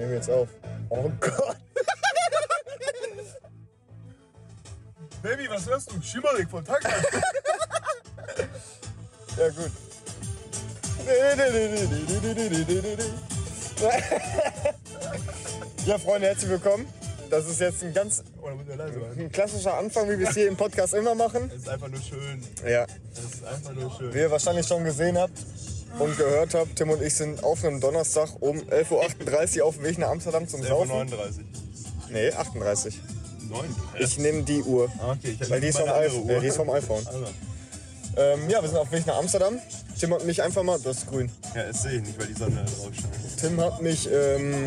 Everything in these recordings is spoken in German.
nehme jetzt auf. Oh Gott. Baby, was hörst du? Schimmerig von Tagmann. Ja, gut. Ja, Freunde, herzlich willkommen. Das ist jetzt ein ganz machen? ein klassischer Anfang, wie wir es hier im Podcast immer machen. Es ist einfach nur schön. Ja, Es ist einfach nur schön. wie ihr wahrscheinlich schon gesehen habt und gehört habt, Tim und ich sind auf einem Donnerstag um 11.38 Uhr auf dem Weg nach Amsterdam zum 11.39 Saufen. Uhr. Nee, 38. 9. Ich nehme die Uhr. Ah, okay, ich Weil die ist, vom Uhr. äh, die ist vom iPhone. Also. Ähm, ja, wir sind auf dem Weg nach Amsterdam. Tim hat mich einfach mal, das ist grün. Ja, das sehe ich nicht, weil die Sonne drauf scheint. Tim hat mich ähm,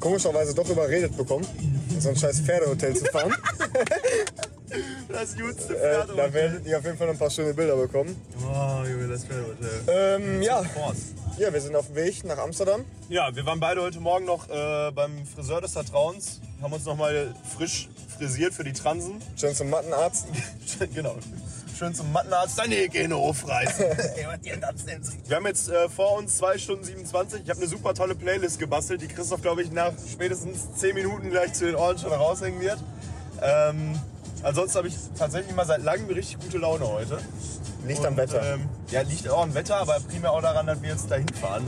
komischerweise doch überredet bekommen, in so ein scheiß Pferdehotel zu fahren. Das jutste Äh, Pferd. da werdet ihr auf jeden Fall noch ein paar schöne Bilder bekommen. Oh, Junge, das Pferdehotel. Ähm, ja. Ja, wir sind auf dem Weg nach Amsterdam. Ja, wir waren beide heute Morgen noch äh, beim Friseur des Vertrauens, haben uns nochmal frisch frisiert für die Transen. Schön zum Mattenarzt. genau. Schön zum Mattenarzt deine Gene aufreißen. Wir haben jetzt äh, vor uns 2 Stunden 27. Ich habe eine super tolle Playlist gebastelt, die Christoph, glaube ich, nach spätestens 10 Minuten gleich zu den Ohren schon raushängen wird. Ähm, ansonsten habe ich tatsächlich mal seit langem richtig gute Laune heute. Liegt am Und, Wetter. Ähm, ja, liegt auch am Wetter, aber primär auch daran, dass wir jetzt dahin fahren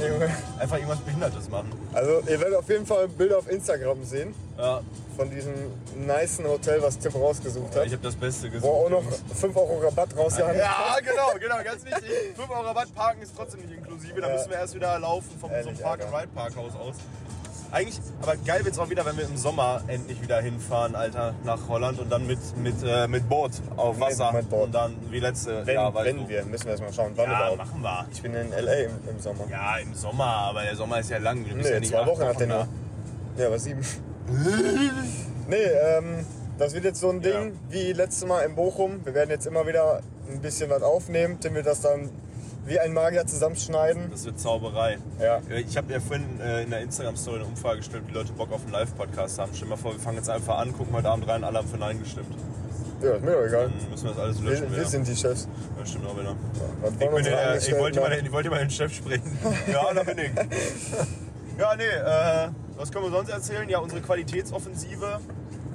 einfach irgendwas Behindertes machen. Also, ihr werdet auf jeden Fall Bilder auf Instagram sehen Ja, von diesem nicen Hotel, was Tim rausgesucht hat. ich habe das Beste gesucht. Wo auch noch 5 Euro Rabatt rausgehandelt Ja, genau, genau, ganz wichtig. 5 Euro Rabatt parken ist trotzdem nicht inklusive. Da Ja. müssen wir erst wieder laufen vom Ehrlich, so Park and Ride Parkhaus aus. Eigentlich, aber geil wird's auch wieder, wenn wir im Sommer endlich wieder hinfahren, Alter, nach Holland und dann mit, mit, äh, mit Boot auf Wasser. mit Boot. Und dann wie letzte Wenn, Jahr, weißt wenn du. wir, müssen wir erst mal schauen, wann Ja, überhaupt. machen wir. Ich bin in L.A. im, im Sommer. Ja, im Sommer, aber der Sommer ist ja lang. Du bist Nee, ja nicht zwei acht Wochen hat der da. nur. Ja, aber sieben. nee, ähm, das wird jetzt so ein Ding Ja. wie letztes Mal in Bochum. Wir werden jetzt immer wieder ein bisschen was aufnehmen. Tim wird das dann wie ein Magier zusammenschneiden. Das wird Zauberei. Ja. Ich habe ja vorhin äh, in der Instagram-Story eine Umfrage gestellt, wie Leute Bock auf einen Live-Podcast haben. Stell dir mal vor, wir fangen jetzt einfach an, gucken heute Abend rein, alle haben für Nein gestimmt. Ja, ist mir doch egal. Dann müssen wir das alles löschen. Wir, wir sind die Chefs. Ja, stimmt auch wieder. Was Ich, bin der, ich, Angestellten wollte mal, ich wollte mal den Chef sprechen. ja, da bin ich. Ja, nee, äh, was können wir sonst erzählen? Ja, unsere Qualitätsoffensive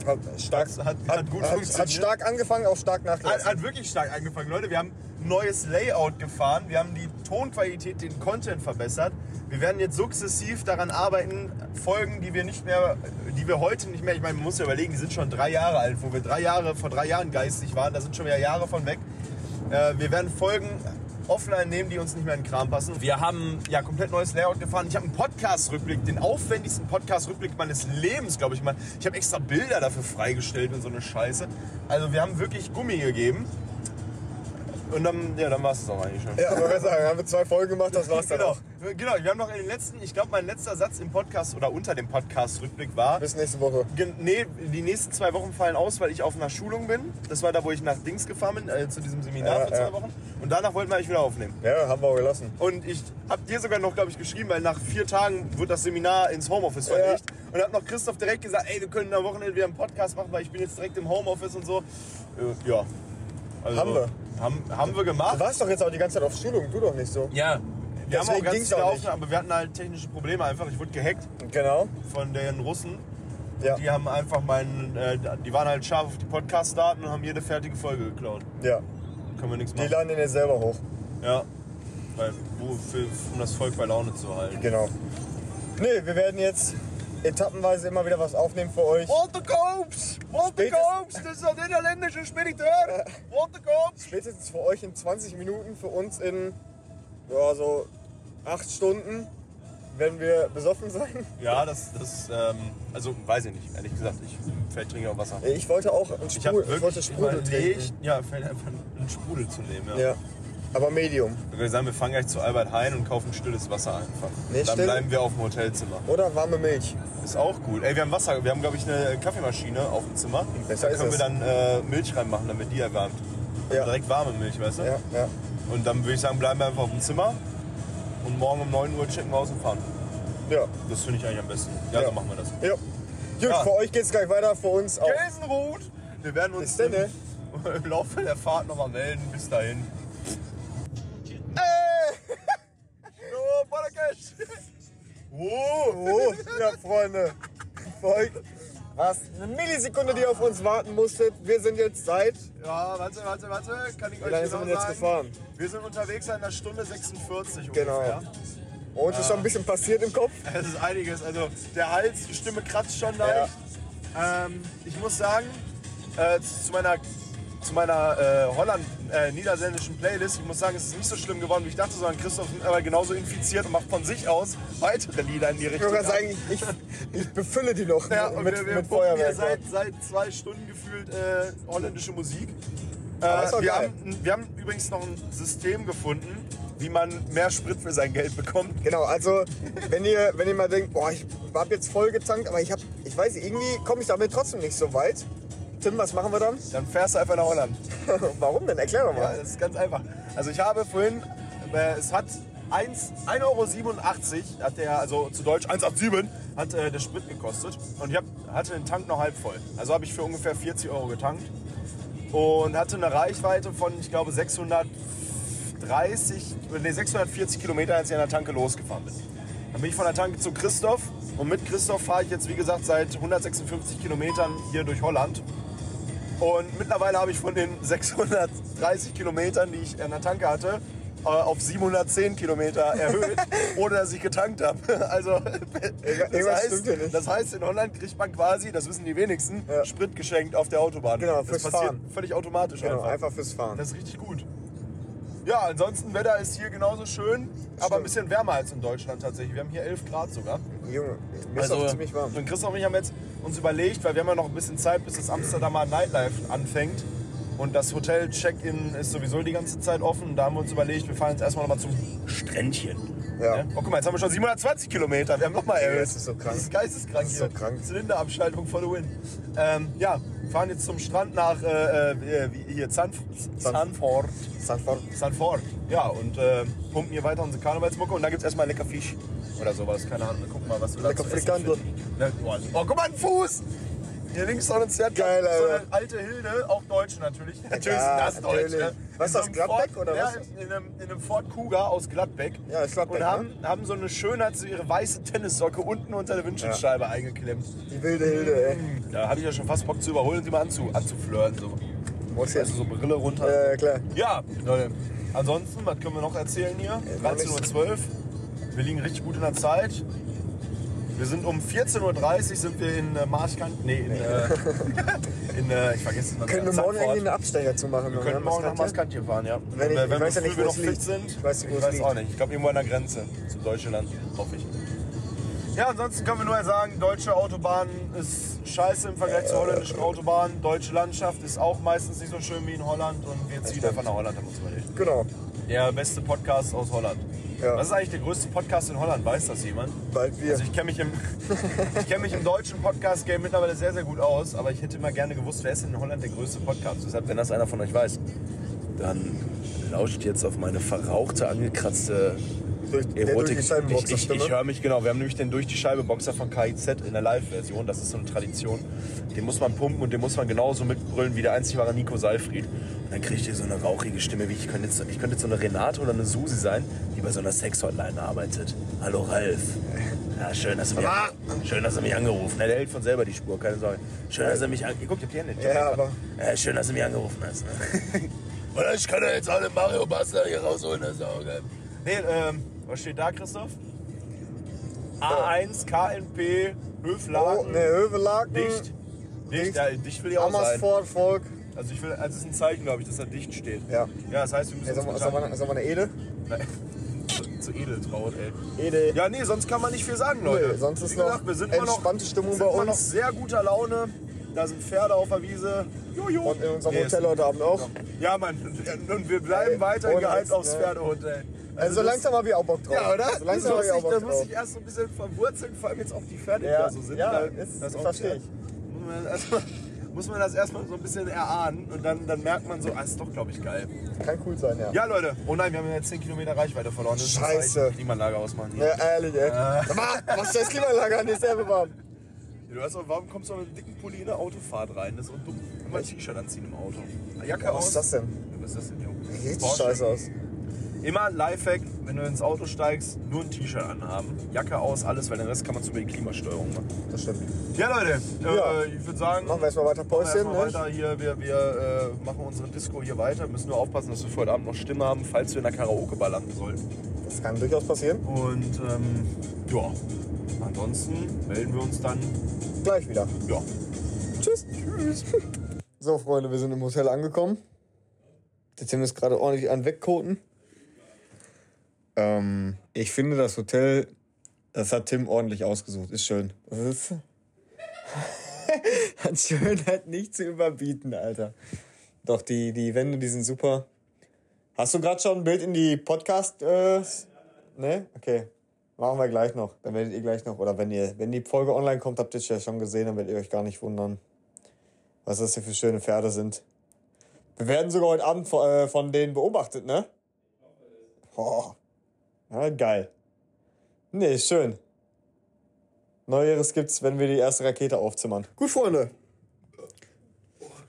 Hat stark, hat, hat, hat gut funktioniert. hat stark angefangen, auch stark nachgelassen. hat wirklich stark angefangen, Leute. Wir haben ein neues Layout gefahren. Wir haben die Tonqualität, den Content verbessert. Wir werden jetzt sukzessiv daran arbeiten, Folgen, die wir nicht mehr, die wir heute nicht mehr, ich meine, man muss ja überlegen, die sind schon drei Jahre alt, wo wir drei Jahre, vor drei Jahren geistig waren, da sind schon wieder Jahre von weg. Äh, wir werden Folgen offline nehmen, die uns nicht mehr in den Kram passen. Wir haben ja komplett neues Layout gefahren. Ich habe einen Podcast-Rückblick, den aufwendigsten Podcast-Rückblick meines Lebens, glaube ich mal. Ich habe extra Bilder dafür freigestellt und so eine Scheiße. Also wir haben wirklich Gummi gegeben. Und dann, ja, dann war es auch eigentlich schon. Ja, aber sagen, haben wir zwei Folgen gemacht, das war's dann Genau, auch. Genau, wir haben noch in den letzten, ich glaube, mein letzter Satz im Podcast oder unter dem Podcast-Rückblick war, Bis nächste Woche. Gen- Nee, die nächsten zwei Wochen fallen aus, weil ich auf einer Schulung bin. Das war da, wo ich nach Dings gefahren bin, äh, zu diesem Seminar Ja, für zwei ja. Wochen. Und danach wollten wir eigentlich wieder aufnehmen. Ja, haben wir auch gelassen. Und ich hab dir sogar noch, glaube ich, geschrieben, weil nach vier Tagen wird das Seminar ins Homeoffice verlegt. Und hab noch Christoph direkt gesagt, ey, wir können am Wochenende wieder einen Podcast machen, weil ich bin jetzt direkt im Homeoffice und so. Äh, ja. Also, Haben wir. Haben, haben wir gemacht. Du warst doch jetzt auch die ganze Zeit auf Schulung, du doch nicht so. Ja. Wir haben auch ganz ging's viele. Aufnahmen, aber wir hatten halt technische Probleme einfach. Ich wurde gehackt Genau. von den Russen. Ja. Die haben einfach meinen, äh, die waren halt scharf auf die Podcast-Daten und haben jede fertige Folge geklaut. Ja. Können wir nichts Die machen. laden den jetzt selber hoch. Ja. Weil, für, um das Volk bei Laune zu halten. Genau. Nee, wir werden jetzt etappenweise immer wieder was aufnehmen für euch. Walter Combs! Walter Combs! Das ist ein niederländischer Spediteur! Walter Combs! Spätestens für euch in 20 Minuten, für uns in ja, so 8 Stunden werden wir besoffen sein. Ja, das, das, ähm, also weiß ich nicht, ehrlich gesagt. Ich vielleicht trinke auch Wasser. Ich wollte auch einen Ich habe Sprudel, ich wollte wirklich Sprudel überlegt, trinken. ja, vielleicht einfach einen Sprudel zu nehmen. Ja. Ja, aber Medium. Wir sagen, wir fahren gleich zu Albert Heijn und kaufen stilles Wasser einfach. Nee, Dann still- bleiben wir auf dem Hotelzimmer. Oder warme Milch. Ist auch gut. Ey, wir haben Wasser, wir haben glaube ich eine Kaffeemaschine auf dem Zimmer. Besser da können wir dann äh, Milch reinmachen, damit die erwärmt. Ja. Direkt warme Milch, weißt du? Ja, ja. Und dann würde ich sagen, bleiben wir einfach auf dem Zimmer und morgen um 9 Uhr checken wir aus und fahren. Ja. Das finde ich eigentlich am besten. Ja, Ja. so machen wir das. ja. Gut, Ja. für euch geht's gleich weiter, für uns auch. Gelsenroth! Wir werden uns denn, ne? im, im Laufe der Fahrt nochmal melden. Bis dahin. Äh! Oh, Badakesh! Oh. Oh, ja, Freunde. Folgt. Was? Eine Millisekunde, die ihr auf uns warten musstet. Wir sind jetzt seit. Ja, warte, warte, warte. Kann ich euch genau sind wir jetzt sagen? gefahren? Wir sind unterwegs seit einer Stunde 46 Genau. ungefähr. Uns ist schon ein bisschen passiert im Kopf. Es ist einiges. Also der Hals, die Stimme kratzt schon leicht. Ähm, ich muss sagen, äh, zu meiner, zu meiner äh, Holland, äh, niederländischen Playlist, ich muss sagen, es ist nicht so schlimm geworden, wie ich dachte, sondern Christoph ist aber genauso infiziert und macht von sich aus weitere Lieder in die Ich Richtung. würde sagen, ich, ich befülle die noch ja, mit, wir, wir mit Feuerwerk. seit, seit zwei Stunden gefühlt äh, holländische Musik. Äh, wir, haben, wir haben übrigens noch ein System gefunden, wie man mehr Sprit für sein Geld bekommt. Genau, also wenn ihr, wenn ihr mal denkt, boah, ich hab jetzt voll getankt, aber ich hab, ich weiß irgendwie komme ich damit trotzdem nicht so weit. Tim, was machen wir dann? Dann fährst du einfach nach Holland. Warum denn? Erklär doch Ja, mal. das ist ganz einfach. Also ich habe vorhin, äh, es hat 1 1,87 Euro hat der, also zu Deutsch 1,87 hat äh, der Sprit gekostet. Und ich hab, hatte den Tank noch halb voll. Also habe ich für ungefähr 40 Euro getankt. Und hatte eine Reichweite von, ich glaube, 630, nee, 640 Kilometer, als ich an der Tanke losgefahren bin. Dann bin ich von der Tanke zu Christoph. Und mit Christoph fahre ich jetzt, wie gesagt, seit 156 Kilometern hier durch Holland. Und mittlerweile habe ich von den 630 Kilometern, die ich an der Tanke hatte, äh, auf 710 Kilometer erhöht, ohne dass ich getankt habe. Also, das heißt, nicht. das heißt, in Holland kriegt man quasi, das wissen die wenigsten, Ja. Sprit geschenkt auf der Autobahn. Genau, das fürs passiert Fahren. völlig automatisch Genau, einfach. einfach fürs Fahren. Das ist richtig gut. Ja, ansonsten Wetter ist hier genauso schön, aber ein bisschen wärmer als in Deutschland tatsächlich. Wir haben hier 11 Grad sogar. Junge, mir ist auch ziemlich warm. Also, Und Christoph und ich haben jetzt uns überlegt, weil wir haben ja noch ein bisschen Zeit, bis das Amsterdamer Nightlife anfängt. Und das Hotel Check-In ist sowieso die ganze Zeit offen. Und da haben wir uns überlegt, wir fahren jetzt erstmal nochmal zum Strändchen. Ja. Oh, guck mal, jetzt haben wir schon 720 Kilometer. Wir haben nochmal erhöht. das ist so krank. Das ist geisteskrank Das ist hier. so krank. Zylinderabschaltung for the win. Ähm, ja, wir fahren jetzt zum Strand nach äh, äh, hier Zanf Zanford. Sanford. Sanford. Ja, und äh, pumpen hier weiter unsere Karnevalsmucke und dann gibt es erstmal lecker Fisch oder sowas. Keine Ahnung, wir gucken mal, was wir da Lecker Frikandel. Ne, Oh, oh, guck mal, ein Fuß! Hier links noch ein Zert. Geil, so eine alte Hilde, auch Deutsch natürlich. Natürlich Ja, sind das Deutsch. natürlich. Ne? Was ist das, so Gladbeck Ford, oder ja, was? In einem, in einem Ford Kuga aus Gladbeck. Ja, ist Gladbeck, Und haben, ne? haben so eine Schönheit, so ihre weiße Tennissocke unten unter der Windschutzscheibe eingeklemmt. Die wilde Hilde, ey. Da habe ich ja schon fast Bock zu überholen und sie mal anzu, anzuflirten. So. Muss Weißt jetzt. du, so Brille runter. Ja, ja, klar. Ja, Leute. Ansonsten, was können wir noch erzählen hier? noch 13.12 Uhr. Wir liegen richtig gut in der Zeit. Wir sind um 14.30 Uhr sind wir in äh, Marschkant. Nee, in, äh, in äh, ich vergesse es mal. Können wir morgen irgendwie einen Abstecher zu machen? wir können morgen nach Maskantje fahren, ja. Wenn ich- ich wenn weiß ja wir nicht, wo noch fit sind. Ich weiß nicht, ich weiß auch nicht. Ich glaube irgendwo an der Grenze zu Deutschland, hoffe ich. Ja, ansonsten können wir nur sagen, deutsche Autobahn ist scheiße im Vergleich zur holländischen Autobahn. Deutsche Landschaft ist auch meistens nicht so schön wie in Holland und wir ziehen einfach nach Holland, haben wir uns überlegt. Genau. Der beste Podcast aus Holland. Ja. Was ist eigentlich der größte Podcast in Holland? Weiß das jemand? Bald wir. Also ich kenne mich, im- ich kenn mich im deutschen Podcast-Game mittlerweile sehr, sehr gut aus, aber ich hätte immer gerne gewusst, wer ist denn in Holland der größte Podcast? Deshalb, wenn das einer von euch weiß, dann lauscht jetzt auf meine verrauchte, angekratzte durch, der durch die Ich, ich, ich höre mich genau. Wir haben nämlich den durch die Scheibe Boxer von KIZ in der Live-Version. Das ist so eine Tradition. Den muss man pumpen und den muss man genauso mitbrüllen wie der einzig wahre Nico Seifried. Und dann kriegt ihr so eine rauchige Stimme, wie ich könnte jetzt, ich könnte jetzt so eine Renate oder eine Susi sein, die bei so einer Sex-Hotline arbeitet. Hallo Ralf. Ja, schön, dass du mich, schön, dass du mich angerufen hast. Der hält von selber die Spur, keine Sorge. Schön, dass du mich angerufen Guck, die Hände. Ja, aber- Äh, schön, dass du mich angerufen hast. Ne? Oder ich kann ja jetzt alle Mario Basler hier rausholen, das ist auch geil. Nee, ähm, was steht da, Christoph? A1, KNP, Oh, Höflagen, ne, Hövelaken. dicht. Dicht, dicht. ja, dicht will ich auch sein. Amersfoort, Volk. Also ich will, also es ist ein Zeichen, glaube ich, dass da dicht steht. Ja. Ja, das heißt, wir müssen Ey, wir, uns sollen wir, sollen wir eine Ede? Nein, zu, zu edeltraut, ey. Ede. Ja, nee, sonst kann man nicht viel sagen, Leute. Nee, sonst ist Wie gesagt, noch wir sind immer noch, entspannte Stimmung sind bei uns. noch sehr guter Laune. Da sind Pferde auf der Wiese. Jojo. Und in unserem Nee, Hotel heute Abend auch. Ja, Mann. Und wir bleiben Ey, weiter gehypt aufs ja. Pferdehotel. Also so das- langsam habe ich auch Bock drauf. Ja, oder? So langsam habe ich auch das, Bock das muss drauf. ich erst so ein bisschen verwurzeln, vor allem jetzt auch die Pferde, die Ja, da so sind. ja, Da- ist- das verstehe ich. Muss man, erstmal, muss man das erstmal so ein bisschen erahnen und dann, dann merkt man so, ah, ist doch, glaube ich, geil. Kann cool sein, ja. Ja, Leute. Oh nein, wir haben jetzt 10 Kilometer Reichweite verloren. Das Scheiße. die Klimaanlage ausmachen. hier. Ja, ehrlich, ey. Mal, Was ist das Klimaanlage an? Die ist selber warm. Du weißt doch, warum kommst du mit einem dicken Pulli in eine Autofahrt rein? Das ist auch dumm. Immer ein T-Shirt anziehen im Auto. Jacke Was aus. ist das denn? Ja, Was ist das denn, Junge? Sieht scheiße aus. Immer Lifehack, wenn du ins Auto steigst, nur ein T-Shirt anhaben. Jacke aus, alles, weil den Rest kann man über die Klimasteuerung machen. Das stimmt. Ja, Leute, Ja. Äh, ich würde sagen, Machen wir erstmal weiter machen wir Päuschen. erstmal Ne? weiter hier. Wir, wir äh, machen unsere Disco hier weiter. Müssen nur aufpassen, dass wir für heute Abend noch Stimme haben, falls wir in der Karaoke-Bar landen sollten. Das kann durchaus passieren. Und ähm, ja, ansonsten melden wir uns dann. Gleich wieder. Ja. Tschüss. Tschüss. So, Freunde, wir sind im Hotel angekommen. Der Tim ist gerade ordentlich an Wegkoten. Ähm, ich finde das Hotel, das hat Tim ordentlich ausgesucht. Ist schön. Das ist hat Schönheit nicht zu überbieten, Alter. Doch, die, die Wände, die sind super. Hast du gerade schon ein Bild in die Podcast? Äh, ne? Okay. Machen wir gleich noch. Dann werdet ihr gleich noch, oder wenn ihr, wenn die Folge online kommt, habt ihr es ja schon gesehen, dann werdet ihr euch gar nicht wundern, was das hier für schöne Pferde sind. Wir werden sogar heute Abend von, äh, von denen beobachtet, ne? Boah. Ja, geil. Nee, schön. Neueres gibt's, wenn wir die erste Rakete aufzimmern. Gut, Freunde.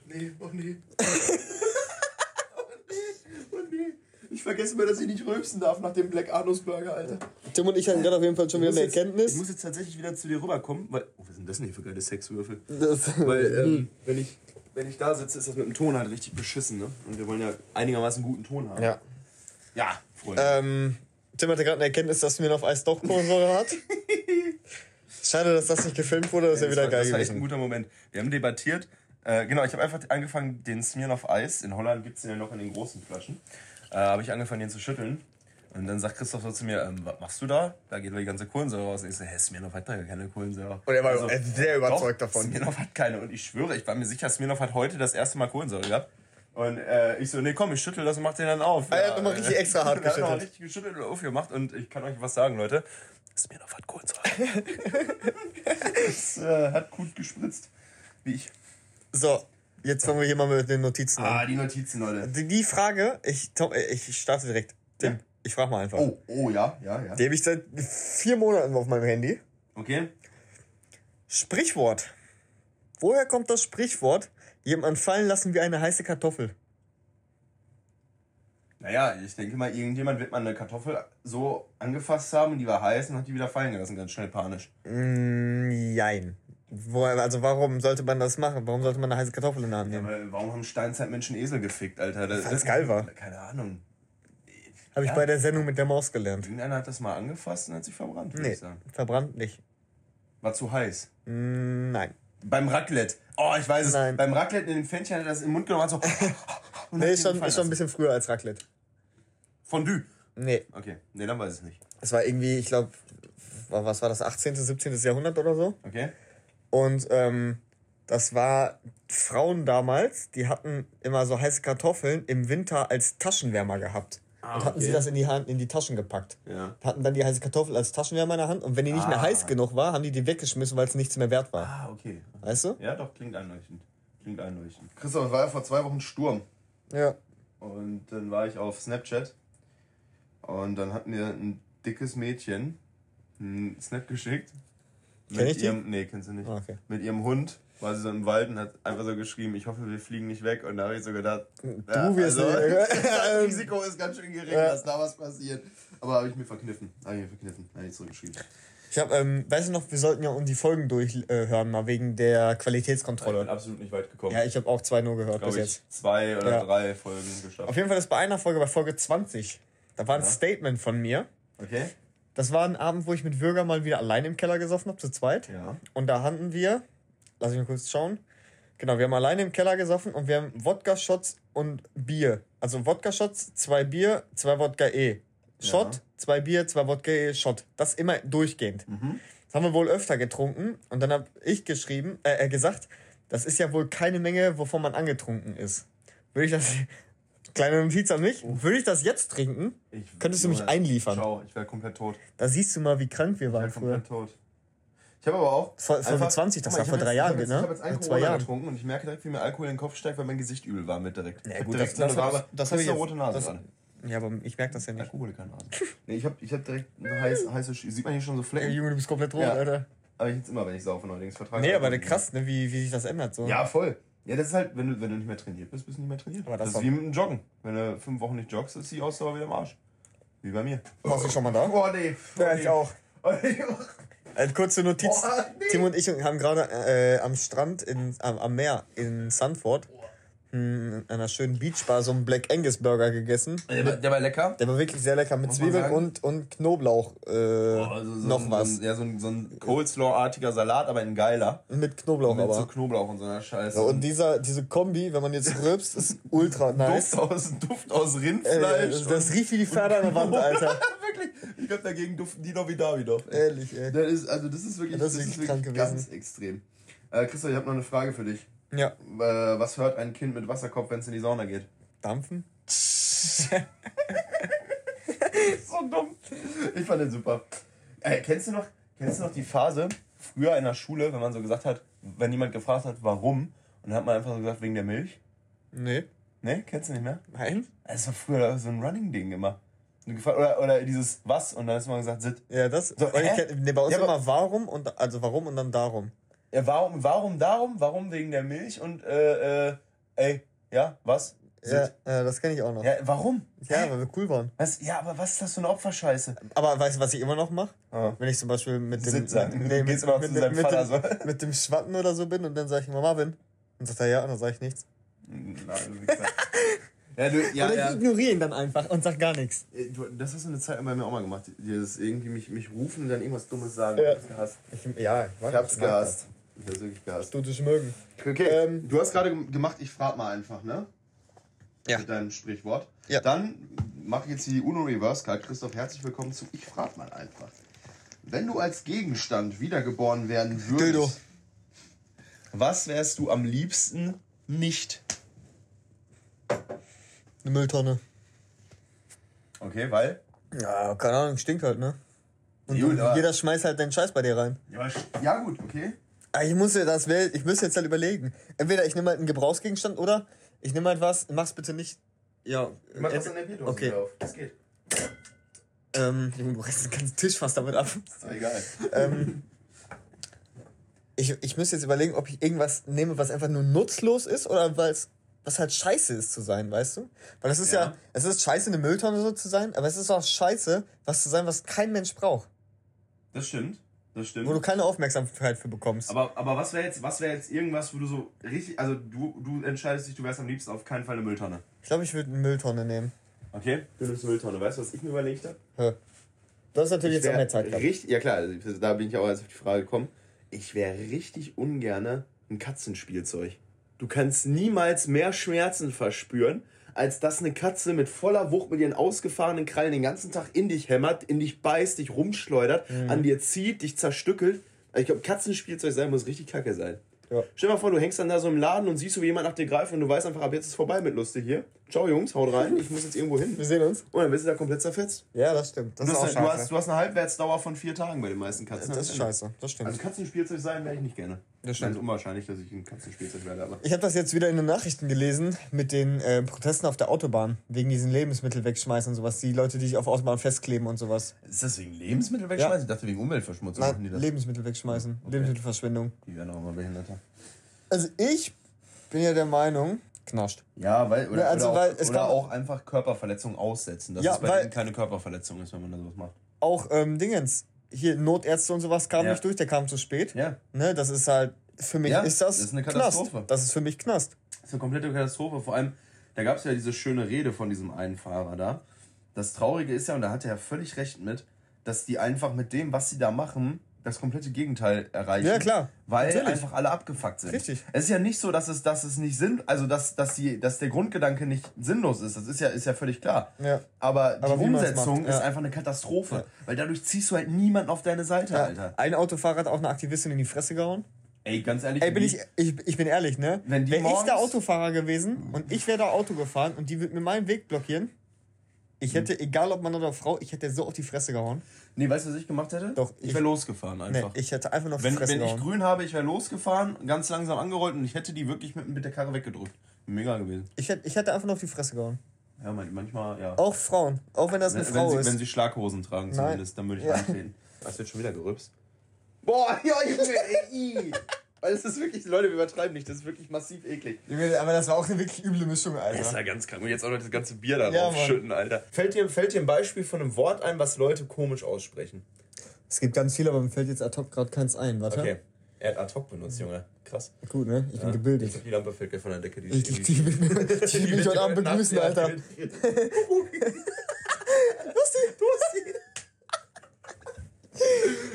Nee, oh nee. oh nee, oh nee. Ich vergesse mal, dass ich nicht rülpsen darf nach dem Black Anus Burger, Alter. Tim und ich hatten gerade auf jeden Fall schon wieder eine jetzt, Erkenntnis. ich muss jetzt tatsächlich wieder zu dir rüberkommen, weil. Oh, was sind das denn hier für geile Sexwürfel? Das, Weil, ähm, wenn, ich, wenn ich da sitze, ist das mit dem Ton halt richtig beschissen, ne? Und wir wollen ja einigermaßen guten Ton haben. ja. Ja, Freunde. Ähm, Tim hatte gerade eine Erkenntnis, dass mir auf Eis doch Kohlensäure hat. Schade, dass das nicht gefilmt wurde, das ist ja wieder war, geil das war echt ein gewesen. guter Moment. Wir haben debattiert. Äh, genau, ich habe einfach angefangen, den Smirnoff Eis, in Holland gibt es den ja noch in den großen Flaschen, äh, habe ich angefangen, den zu schütteln. Und dann sagt Christoph so zu mir, ähm, was machst du da? Da geht die ganze Kohlensäure raus. Und ich so, hä, Smirnoff hat da gar keine Kohlensäure. Und er war Also, sehr überzeugt doch, davon. Smirnoff hat keine. Und ich schwöre, ich war mir sicher, Smirnoff hat heute das erste Mal Kohlensäure gehabt. Und äh, ich so, nee, komm, ich schüttel das und mach den dann auf. Er hat nochmal richtig extra hart Er hat nochmal geschüttelt. richtig geschüttelt und aufgemacht. Und ich kann euch was sagen, Leute. Smirnoff hat Kohlensäure. das äh, hat gut gespritzt. Wie ich. So, jetzt fangen wir hier mal mit den Notizen an. Ah, die Notizen, Leute. Die, die Frage, ich, Tom, äh, ich starte direkt. Tim, Ja. ich frage mal einfach. Oh, oh, ja, ja, ja. Die habe ich seit vier Monaten auf meinem Handy. Okay. Sprichwort. Woher kommt das Sprichwort, jemanden fallen lassen wie eine heiße Kartoffel? Naja, ich denke mal, irgendjemand wird mal eine Kartoffel so angefasst haben, die war heiß und hat die wieder fallen gelassen, ganz schnell panisch. Mm, jein. Woher, also warum sollte man das machen? Warum sollte man eine heiße Kartoffel in der Hand nehmen? Aber warum haben Steinzeitmenschen Esel gefickt, Alter? Das, Weil es geil war. Keine Ahnung. Habe ich Ja. bei der Sendung mit der Maus gelernt. Irgendeiner hat das mal angefasst und hat sich verbrannt, würde Nee, ich sagen. verbrannt nicht. War zu heiß. Mm, nein. Beim Raclette. Oh, ich weiß es. Nein. Beim Raclette in den Pfännchen hat er das im Mund genommen und so. und Nee, ist schon, ist schon ein bisschen früher als Raclette. Fondue. Nee, Okay, nee, dann weiß ich es nicht. es war irgendwie, ich glaube, was war das, 18., 17. Jahrhundert oder so? Okay? Und ähm, das war Frauen damals, die hatten immer so heiße Kartoffeln im Winter als Taschenwärmer gehabt. und hatten okay. sie das in die, Hand, in die Taschen gepackt. Ja. Hatten dann die heiße Kartoffel als Taschenwärmer in der Hand und wenn die nicht mehr Ah. heiß genug war, haben die die weggeschmissen, weil es nichts mehr wert war. Ah, okay. Weißt du? Ja, doch, klingt einleuchtend. Klingt einleuchtend. Christoph, es war ja vor zwei Wochen Sturm. Ja. Und dann war ich auf Snapchat. Und dann hat mir ein dickes Mädchen einen Snap geschickt. Kenn ich die? ihrem, Nee, kennst du nicht. Ah, okay. Mit ihrem Hund war sie so im Wald und hat einfach so geschrieben, ich hoffe, wir fliegen nicht weg. Und da habe ich so gedacht, du wirst also, nicht- das Risiko ist ganz schön gering, Ja. dass da was passiert. Aber habe ich mir verkniffen. Habe ich mir verkniffen. Habe ich zurückgeschrieben. Ich hab, ähm, weißt du noch, wir sollten ja um die Folgen durchhören, äh, mal wegen der Ich bin Qualitätskontrolle. absolut nicht weit gekommen. Ja, ich habe auch zwei nur gehört bis jetzt. ich, zwei oder Ja. drei Folgen geschafft. Auf jeden Fall ist bei einer Folge, bei Folge 20, da war ein Ja. Statement von mir. Okay? Das war ein Abend, wo ich mit Würger mal wieder allein im Keller gesoffen habe, zu zweit. Ja. Und da hatten wir, lass ich mal kurz schauen. Genau, wir haben alleine im Keller gesoffen und wir haben Wodka-Shots und Bier. Also Wodka-Shots, zwei Bier, zwei Wodka E. Shot, Ja. zwei Bier, zwei Wodka E, Shot. Das immer durchgehend. Das haben wir wohl öfter getrunken. Und dann habe ich geschrieben, äh, äh, gesagt, das ist ja wohl keine Menge, wovon man angetrunken ist. Würde ich das, kleine Notiz an mich, würde ich das jetzt trinken, Ich, Könntest du mich einliefern? Ciao, ich wäre komplett tot. da siehst du mal, wie krank wir Ich waren wäre früher. komplett tot. Ich habe aber auch. Vor- Folge 20, das war ich vor drei Jahren, ich ne? Ich habe jetzt einen Vor zwei Corona Jahren. getrunken und ich merke direkt, wie mir Alkohol in den Kopf steigt, weil mein Gesicht übel war mit direkt. Ja, Ich gut, direkt das- das warme- das hab ich jetzt- rote Nase das- dran. Ja, aber ich merke das ja nicht. Alkoholiker-Nase. nee, ich habe ich hab direkt eine heiße, heiße Sieht man hier schon so Ey, Flecken? Junge, du bist komplett rot, Ja. Alter. Aber ich jetzt immer, wenn ich saufe neuerdings vertrage. Nee, ich aber Alkohol krass, ne, wie, wie sich das ändert. So. Ja, voll. Ja, das ist halt, wenn du, wenn du nicht mehr trainiert bist, bist du nicht mehr trainiert. Aber das das ist wie mit dem Joggen. Wenn du fünf Wochen nicht joggst, ist die Ausdauer wieder im Arsch. Wie bei mir. Warst du schon mal da? Boah, nee. Ja, ich auch. Oh, nee. Äh, kurze Notiz. Boah, nee. Tim und ich haben gerade äh, am Strand, in, am, am Meer in Sanford, in einer schönen Beachbar, so einen Black Angus Burger gegessen. Der, war- der war lecker. Der war wirklich sehr lecker mit Muss Zwiebeln und, und Knoblauch. Äh, Also so noch ein, was. So ein, ja, so ein, so ein Coleslaw-artiger Salat, aber ein geiler. mit Knoblauch Mit aber. so Knoblauch und so einer Scheiße. Ja, und dieser, diese Kombi, wenn man jetzt rülpst, ist ultra nice. Duft aus, Duft aus Rindfleisch. das, das riecht wie die Pferde an der Wand, Alter. Wirklich? Ich glaube, dagegen duften die noch wie Davidoff. Ehrlich, ey. Das ist, also das ist wirklich, Das ist wirklich krank gewesen. ganz extrem. Äh, Christoph, ich habe noch eine Frage für dich. Ja. Äh, was hört ein Kind mit Wasserkopf, wenn es in die Sauna geht? Dampfen? So dumm. Ich fand den super. Äh, kennst, du noch, kennst du noch die Phase früher in der Schule, wenn man so gesagt hat, wenn jemand gefragt hat, warum, und dann hat man einfach so gesagt, wegen der Milch? Nee. Ne, kennst du nicht mehr? Nein? Das war früher so ein Running-Ding immer. Oder, oder dieses was und dann du mal gesagt, sit. Ja, das. So, ich kenn, nee, bei uns Ja, immer warum und also warum und dann darum. Ja, warum, warum darum? Warum wegen der Milch? Und äh, äh, ey, ja, was? Ja, ja das kenne ich auch noch. Ja, warum? Ja, weil wir cool waren. Was? Ja, aber was ist das für eine Opferscheiße? Aber weißt du, was ich immer noch mache? Ah. Wenn ich zum Beispiel mit dem, mit, Vater dem, mit dem Schwatten oder so bin und dann sage ich immer Marvin. Und sagt er ja, und dann sage ich nichts. Nein, du ja, du, ja, oder ja. ich ignoriere ihn dann einfach und sag gar nichts. Äh, Du, das hast du eine Zeit bei mir auch mal gemacht. Dieses irgendwie mich, mich rufen und dann irgendwas Dummes sagen. Ja. Ich hab's gehasst. Ich, ja, ich, Ich hab's gehasst. Ich hab's wirklich gehasst. Du dich mögen. Okay, Ähm, du hast gerade gem- gemacht, ich frag mal einfach, ne? Ja. Mit deinem Sprichwort. Ja. Dann mache ich jetzt die Uno Reverse Card. Christoph, herzlich willkommen zu Ich frag mal einfach. Wenn du als Gegenstand wiedergeboren werden würdest, Dildo. was wärst du am liebsten nicht? Eine Mülltonne. Okay, weil? Ja, keine Ahnung, stinkt halt, ne? Und jeder schmeißt halt den Scheiß bei dir rein. Ja, ja gut, okay. Aber ich muss ja das ich muss jetzt halt überlegen. Entweder ich nehme halt einen Gebrauchsgegenstand oder ich nehme halt was, mach's bitte nicht. Ja. Mach äh, das an der Bierdose Okay. wieder auf. Das geht. Ähm, Junge, du reißt den ganzen Tisch fast damit ab. Ist doch egal. ähm, ich, ich müsste jetzt überlegen, ob ich irgendwas nehme, was einfach nur nutzlos ist oder was, was halt scheiße ist zu sein, weißt du? Weil es ist ja, Ja. es ist scheiße, eine Mülltonne so zu sein, aber es ist auch scheiße, was zu sein, was kein Mensch braucht. Das stimmt. Das stimmt. Wo du keine Aufmerksamkeit für bekommst. Aber, aber was wäre jetzt, was wär jetzt irgendwas, wo du so richtig, also du, du entscheidest dich, du wärst am liebsten auf keinen Fall eine Mülltonne. Ich glaube, ich würde eine Mülltonne nehmen. Okay? Du nimmst eine Mülltonne. Weißt du, was ich mir überlegt habe? Ja. Du hast natürlich jetzt auch mehr Zeit. Richtig, ja klar, also da bin ich auch erst auf die Frage gekommen. Ich wäre richtig ungerne ein Katzenspielzeug. Du kannst niemals mehr Schmerzen verspüren, als dass eine Katze mit voller Wucht mit ihren ausgefahrenen Krallen den ganzen Tag in dich hämmert, in dich beißt, dich rumschleudert, Mhm. an dir zieht, dich zerstückelt. Also ich glaube, Katzenspielzeug sein muss richtig kacke sein. Ja. Stell dir mal vor, du hängst dann da so im Laden und siehst, wie jemand nach dir greift und du weißt einfach, ab jetzt ist vorbei mit lustig hier. Ciao Jungs, haut rein, ich muss jetzt irgendwo hin. Wir sehen uns. Und dann bist du da komplett zerfetzt. Ja, das stimmt. Das Du ist auch hast, du, scheiße. hast, du hast eine Halbwertsdauer von vier Tagen bei den meisten Katzen. das ist scheiße. Das stimmt. Also Katzenspielzeug sein wäre ich nicht gerne. Das Ich stimmt. ist unwahrscheinlich, dass ich ein Katzenspielzeug werde, aber. Ich habe das jetzt wieder in den Nachrichten gelesen mit den äh, Protesten auf der Autobahn wegen diesen Lebensmittel wegschmeißen und sowas. Die Leute, die sich auf Autobahn festkleben und sowas. Ist das wegen Lebensmittel wegschmeißen? Ich dachte wegen Umweltverschmutzung Nein, Lebensmittel wegschmeißen. Lebensmittelverschwendung. Die werden auch immer behinderter. Also ich bin ja der Meinung, knascht. Ja, weil, oder, Ja, also, oder, auch, oder auch einfach Körperverletzung aussetzen. Dass Ja, es bei weil- denen keine Körperverletzung ist, wenn man da sowas macht. Auch ähm, Dingens. Hier Notärzte und sowas kamen Ja. nicht durch, der kam zu spät. Ja. Ne, das ist halt, für mich Ja, ist das, das ist eine Knast. Katastrophe. Das ist für mich Knast. Das ist eine komplette Katastrophe. Vor allem, da gab es ja diese schöne Rede von diesem einen Fahrer da. Das Traurige ist ja, und da hat er ja völlig recht mit, dass die einfach mit dem, was sie da machen, das komplette Gegenteil erreichen. Ja, klar. Weil Natürlich. einfach alle abgefuckt sind. Richtig. Es ist ja nicht so, dass es, dass es nicht Sinn, also dass, dass, die, dass der Grundgedanke nicht sinnlos ist. Das ist ja, ist ja völlig klar. Ja. Aber die Aber Umsetzung macht, ja. ist einfach eine Katastrophe. Weil dadurch ziehst du halt niemanden auf deine Seite, Alter. Ein Autofahrer hat auch eine Aktivistin in die Fresse gehauen. Ey, ganz ehrlich. Ey, bin ich, ich, ich bin ehrlich, ne? Wenn die Wäre ich der Autofahrer gewesen und ich wäre da Auto gefahren und die würde mir meinen Weg blockieren, ich hätte, egal ob Mann oder Frau, ich hätte so auf die Fresse gehauen. Nee, weißt du, was ich gemacht hätte? Doch, Ich ich- wäre losgefahren Nee, einfach. ich hätte einfach die Wenn, Fresse wenn ich gehauen. grün habe, ich wäre losgefahren, ganz langsam angerollt und ich hätte die wirklich mit, mit der Karre weggedrückt. Mega gewesen. Ich hätte, ich hätte einfach nur auf die Fresse gehauen. Ja, man- manchmal, ja. Auch Frauen. Auch wenn das eine wenn, Frau wenn, sie, ist. wenn sie Schlaghosen tragen zumindest, dann würde ich Ja. reintreten. Was wird schon wieder gerübst? Boah, ja, Junge, ey. Weil es ist wirklich, Leute, wir übertreiben nicht, das ist wirklich massiv eklig. Junge, aber das war auch eine wirklich üble Mischung, Alter. Das ist ja ganz krank. Und jetzt auch noch das ganze Bier da Ja, schütten, Alter. Fällt dir, fällt dir ein Beispiel von einem Wort ein, was Leute komisch aussprechen? Es gibt ganz viele, aber mir fällt jetzt ad hoc gerade keins ein. Warte. Okay. Er hat ad hoc benutzt, Junge. Krass. Gut, ne? Ich bin Ich gebildet. glaub, die Lampe fällt gleich von der Decke. Die Ich, die, die, will mir- die will mich heute Abend begrüßen, Alter.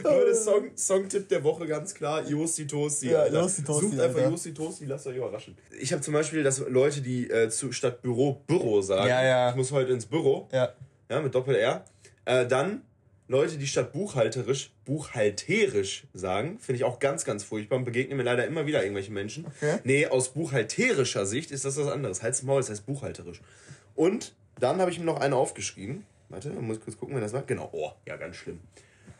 Leute, Song, Songtipp der Woche ganz klar, Josti Tosti. Ja. Josti Tosti, Sucht einfach. Josti Tosti, lasst euch überraschen. Ich habe zum Beispiel, dass Leute, die äh, zu, statt Büro Büro sagen, Ja, ja. ich muss heute ins Büro, Ja. ja, mit Doppel-R. Äh, dann Leute, die statt buchhalterisch buchhalterisch sagen, finde ich auch ganz, ganz furchtbar und begegnen mir leider immer wieder irgendwelche Menschen. Okay. Nee, aus buchhalterischer Sicht ist das was anderes. Halt's Maul, das heißt buchhalterisch. Und dann habe ich mir noch eine aufgeschrieben. Warte, muss ich kurz gucken, wer das war. Genau, oh, ja, ganz schlimm.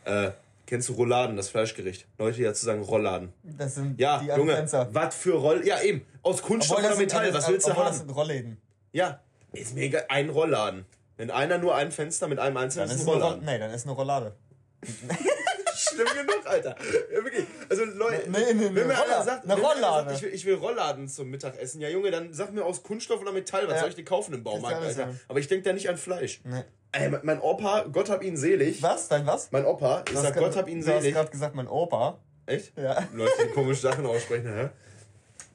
Äh, kennst du Rouladen, das Fleischgericht? Leute, die dazu sagen Rolladen. Das sind Ja, die Junge, was für Roll... Ja, eben, aus Kunststoff oder sind- Metall, das- was willst du haben? Das sind Rollläden. Ja, ist mir egal, ein Rollladen. Wenn einer nur ein Fenster mit einem einzelnen Dann ist, ist ein eine Roll Rollladen. nee, dann ist eine Rollade. Schlimm genug, Alter. Ja, wirklich. Also, Leute, Nee, nee, nee, wenn mir Roller- einer sagt, eine Rolllade. sagt ich, will, ich will Rollladen zum Mittagessen, ja Junge, dann sag mir aus Kunststoff oder Metall, was Ja. soll ich denn kaufen im Baumarkt, Alter? so. Aber ich denke da nicht an Fleisch. Nee. Ey, mein- Opa, Gott hab ihn selig. Was? Dein was? Mein Opa, ich sag grad- Gott hab ihn Du hast selig. gerade gesagt, mein Opa. Echt? Ja. Leute, die komische Sachen aussprechen, hä?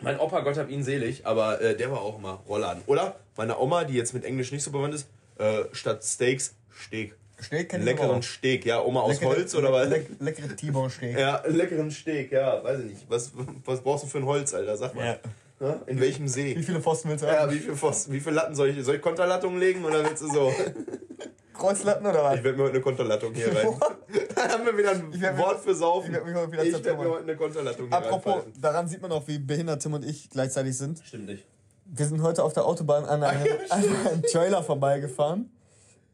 Mein Opa, Gott hab ihn selig, aber äh, der war auch immer Rollladen. Oder meine Oma, die jetzt mit Englisch nicht so bewandt ist, äh, statt Steaks, Steak. Steak kenn Leckeren. Steak, ja, Oma aus Leckere- Holz oder was? Leck, leckere T-Bone-Steak. Ja, leckeren Steak, ja, weiß ich nicht. Was, was brauchst du für ein Holz, Alter? Sag mal. Ja. Ja, In welchem Wie See? viele Pfosten willst du Ja, haben? wie viel Pfosten, wie viele Latten soll ich, soll ich Konterlattungen legen oder willst du so? Kreuzlatten oder was? Ich werde mir heute eine Konterlattung hier rein. Dann haben wir wieder ein mir- Wort für Saufen. ich werd mich heute wieder Ich werd mir zertrümmern. heute eine Konterlattung hier Apropos, reinpfeifen. daran sieht man auch, wie behindert Tim und ich gleichzeitig sind. Stimmt nicht. Wir sind heute auf der Autobahn an einem, an einem Trailer vorbeigefahren,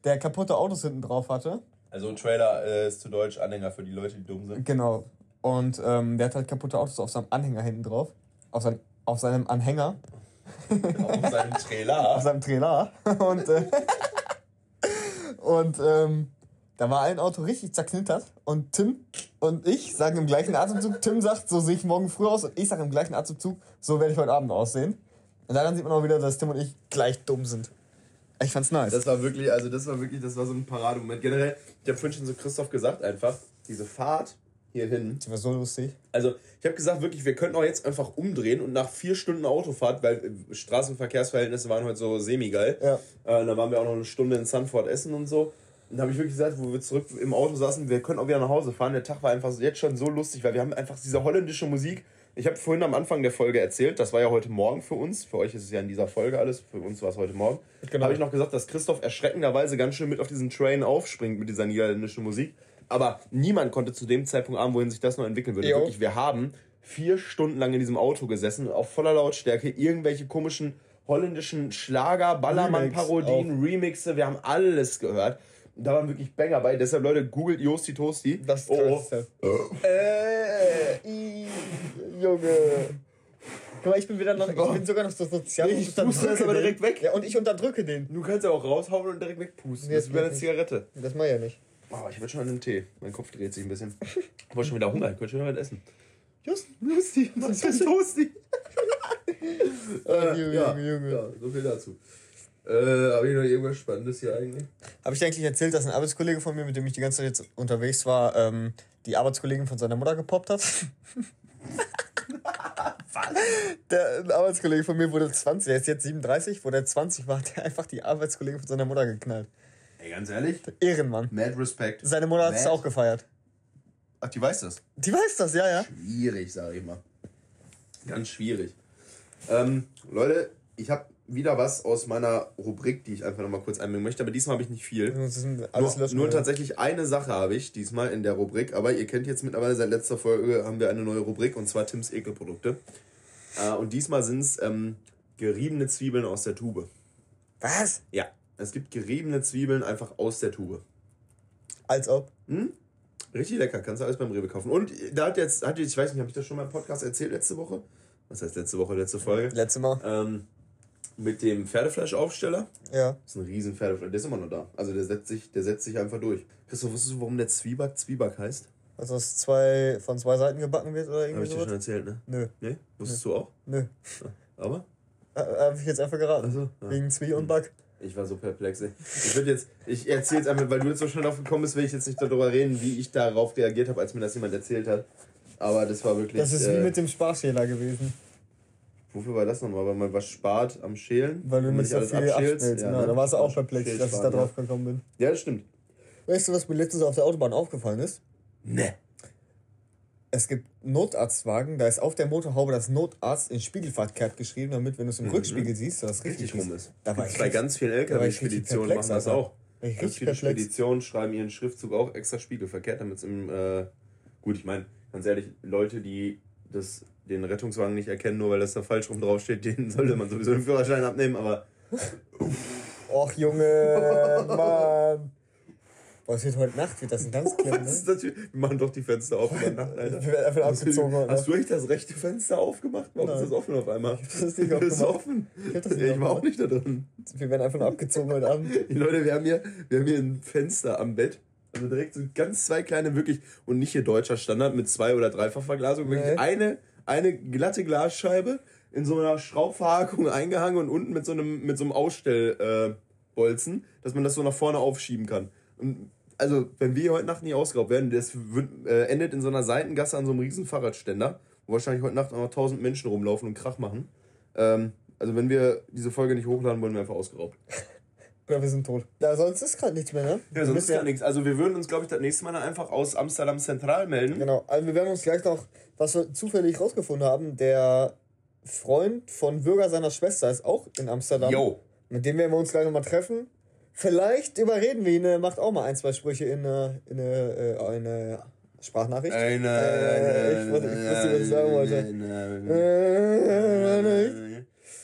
der kaputte Autos hinten drauf hatte. Also Trailer äh, ist zu Deutsch Anhänger für die Leute, die dumm sind. Genau. Und ähm, der hat halt kaputte Autos auf seinem Anhänger hinten drauf. Auf, sein, auf seinem Anhänger, Auf seinem auf Trailer. seinem Trailer. Und, äh, und ähm, da war ein Auto richtig zerknittert. Und Tim und ich sagen im gleichen Atemzug, Tim sagt, so sehe ich morgen früh aus. Und ich sage im gleichen Atemzug, so werde ich heute Abend aussehen. Und daran sieht man auch wieder, dass Tim und ich gleich dumm sind. Ich fand's nice. Das war wirklich, also das war wirklich, das war so ein Parademoment. Generell, ich habe vorhin schon so Christoph gesagt einfach, diese Fahrt hierhin. das war so lustig. Also ich habe gesagt, wirklich, wir könnten auch jetzt einfach umdrehen und nach vier Stunden Autofahrt, weil äh, Straßenverkehrsverhältnisse waren heute so semi-geil. Ja. Äh, da waren wir auch noch eine Stunde in Sanford essen und so. Und da habe ich wirklich gesagt, wo wir zurück im Auto saßen, wir können auch wieder nach Hause fahren. Der Tag war einfach jetzt schon so lustig, weil wir haben einfach diese holländische Musik. Ich habe vorhin am Anfang der Folge erzählt, das war ja heute Morgen für uns. Für euch ist es ja in dieser Folge alles, für uns war es heute Morgen. Genau. Habe ich noch gesagt, dass Christoph erschreckenderweise ganz schön mit auf diesen Train aufspringt mit dieser niederländischen Musik. Aber niemand konnte zu dem Zeitpunkt ahnen, wohin sich das noch entwickeln würde. Jo. Wirklich, wir haben vier Stunden lang in diesem Auto gesessen, auf voller Lautstärke, irgendwelche komischen holländischen Schlager, Ballermann-Parodien, Remixe, wir haben alles gehört. Da waren wirklich Banger bei. Deshalb, Leute, googelt Josti Tosti. Das oh, oh. Tollste. Äh, Junge. Guck mal, ich bin wieder noch, ich bin sogar noch so sozial. Nee, ich und puste das aber direkt weg. Ja, und ich unterdrücke den. Du kannst ja auch raushauen und direkt wegpusten. Nee, das das ist wie eine nicht. Zigarette. Das mach ich ja nicht. Oh, ich will schon an den Tee. Mein Kopf dreht sich ein bisschen. Ich habe schon wieder Hunger. Ich könnte schon wieder was essen. Just, Tosti, was ist? Junge, ja, Junge, Junge. ja, so viel dazu. Äh, habe ich noch irgendwas Spannendes hier eigentlich? Habe ich dir eigentlich erzählt, dass ein Arbeitskollege von mir, mit dem ich die ganze Zeit jetzt unterwegs war, ähm, die Arbeitskollegin von seiner Mutter gepoppt hat? Der Arbeitskollege von mir wurde 20, der ist jetzt 37, wo der 20 war, hat der einfach die Arbeitskollegin von seiner Mutter geknallt. Ey, ganz ehrlich? Ehrenmann. Mad Respect. Seine Mutter hat es auch gefeiert. Ach, die weiß das. Die weiß das, ja, ja. Schwierig, sage ich mal. Ganz schwierig. Ähm, Leute, ich habe wieder was aus meiner Rubrik, die ich einfach noch mal kurz einbringen möchte, aber diesmal habe ich nicht viel. Nur, löschen. nur ja. tatsächlich eine Sache habe ich diesmal in der Rubrik, aber ihr kennt jetzt mittlerweile seit letzter Folge haben wir eine neue Rubrik und zwar Tims Ekelprodukte. Äh, und diesmal sind es ähm, geriebene Zwiebeln aus der Tube. Was? Ja, es gibt geriebene Zwiebeln einfach aus der Tube. Als ob. Richtig lecker, kannst du alles beim Rewe kaufen. Und da hat jetzt, hat jetzt ich weiß nicht, habe ich das schon mal im Podcast erzählt letzte Woche? Was heißt letzte Woche, letzte Folge? Letztes Mal. Ähm, mit dem Pferdefleischaufsteller. Ja. Das ist ein riesen Pferdefleisch. Der ist immer noch da. Also der setzt sich, der setzt sich einfach durch. Christoph, wusstest du, warum der Zwieback Zwieback heißt? Also aus zwei, von zwei Seiten gebacken wird oder Hab irgendwie ich dir schon erzählt, ne? Nö, Nee? Wusstest du auch? nö. Aber? Habe ich jetzt einfach geraten. Also, ja. Wegen Zwie und Back. Ich war so perplex. ey. Ich würde jetzt, ich erzähle jetzt einfach, weil du jetzt so schnell drauf gekommen bist, will ich jetzt nicht darüber reden, wie ich darauf reagiert habe, als mir das jemand erzählt hat. Aber das war wirklich. Das ist äh, wie mit dem Sparschäler gewesen. Wofür war das nochmal? Weil man was spart am Schälen? Weil du nicht so alles viel abschälst? Ja, Ja, ne? Da warst du auch perplex, dass ich da drauf gekommen bin. Ja. das stimmt. Weißt du, was mir letztens auf der Autobahn aufgefallen ist? Ne. Es gibt Notarztwagen, da ist auf der Motorhaube das Notarzt in Spiegelverkehrt geschrieben, damit, wenn du es im Rückspiegel siehst, das richtig, Richtig rum ist. Da war ich bei ganz vielen LKW-Speditionen machen das auch. Ganz viele perplex. Speditionen schreiben ihren Schriftzug auch extra spiegelverkehrt, damit es im. Äh, gut, ich meine, ganz ehrlich, Leute, die das, den Rettungswagen nicht erkennen, nur weil das da falsch rum draufsteht, denen sollte man sowieso den Führerschein abnehmen, aber. Och, Junge, Mann. Boah, es wird heute Nacht, wird das ein ganz klein, Was ist ne? das wir machen doch die Fenster auf in der Nacht, Alter. Wir werden einfach abgezogen heute Hast Nacht. du echt das rechte Fenster aufgemacht? Warum ist Nein. das offen auf einmal? Das ist nicht Das ist aufgemacht. offen. Ich hab das nicht ich war auch aufgemacht. nicht da drin. Wir werden einfach nur abgezogen heute Abend. Die Leute, wir haben hier, wir haben hier ein Fenster am Bett. Also direkt so ganz zwei kleine, wirklich, und nicht hier deutscher Standard mit zwei- oder Dreifachverglasung, wirklich Nee. eine, eine glatte Glasscheibe in so einer Schraubverhaken eingehangen und unten mit so einem, mit so einem Ausstellbolzen, äh, dass man das so nach vorne aufschieben kann. Und also, wenn wir heute Nacht nicht ausgeraubt werden, das wird, äh, endet in so einer Seitengasse an so einem riesen Fahrradständer, wo wahrscheinlich heute Nacht auch noch tausend Menschen rumlaufen und Krach machen. Ähm, also, wenn wir diese Folge nicht hochladen, wollen wir einfach ausgeraubt. Oder wir sind tot. Da sonst ist gerade nichts mehr, ne? Ja, Wir sonst ist ja nichts. Also wir würden uns, glaube ich, das nächste Mal dann einfach aus Amsterdam Zentral melden. Genau, also wir werden uns gleich noch, was wir zufällig rausgefunden haben, der Freund von Bürger seiner Schwester ist auch in Amsterdam. Yo. Mit dem werden wir uns gleich nochmal treffen. Vielleicht überreden wir ihn, er macht auch mal ein, zwei Sprüche in eine, in eine, äh, eine Sprachnachricht. Eine, Äh, ich wusste- ich wusste, was ich sagen wollte.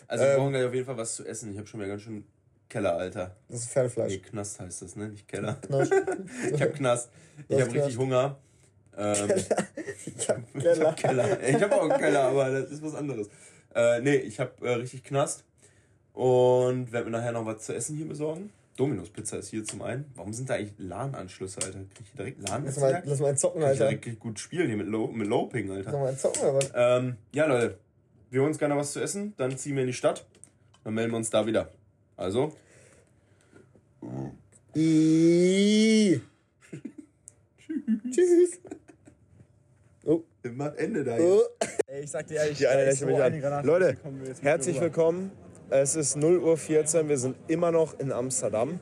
Also wir Ähm. brauchen gleich auf jeden Fall was zu essen. Ich habe schon wieder ganz schön Keller, Alter. Das ist Nee, Pferdefleisch. Knast heißt das, ne? Nicht Keller. Knast. Ich habe Knast. Ich habe richtig. Hunger. Ähm, Ich hab ich Keller. hab Keller. Ich habe auch einen Keller, aber das ist was anderes. Äh, nee, ich habe äh, richtig Knast. Und werde mir nachher noch was zu essen hier besorgen. Dominos Pizza ist hier zum einen. Warum sind da eigentlich LAN-Anschlüsse, Alter? Krieg ich hier direkt lan Lass mal, lass mal zocken, Kann ich Alter. direkt gut spielen hier mit, Low, mit Loping, Lass Alter. mal einen zocken, oder was? Ähm, ja, Leute. Wir holen uns gerne was zu essen. Dann ziehen wir in die Stadt. Dann melden wir uns da wieder. Also, Iiii. Tschüss. Oh. immer Ende da Oh. Ey, ich sag dir ehrlich, da ist lächelt mich so an. Leute, jetzt herzlich willkommen. Es ist 0.14 Uhr, wir sind immer noch in Amsterdam.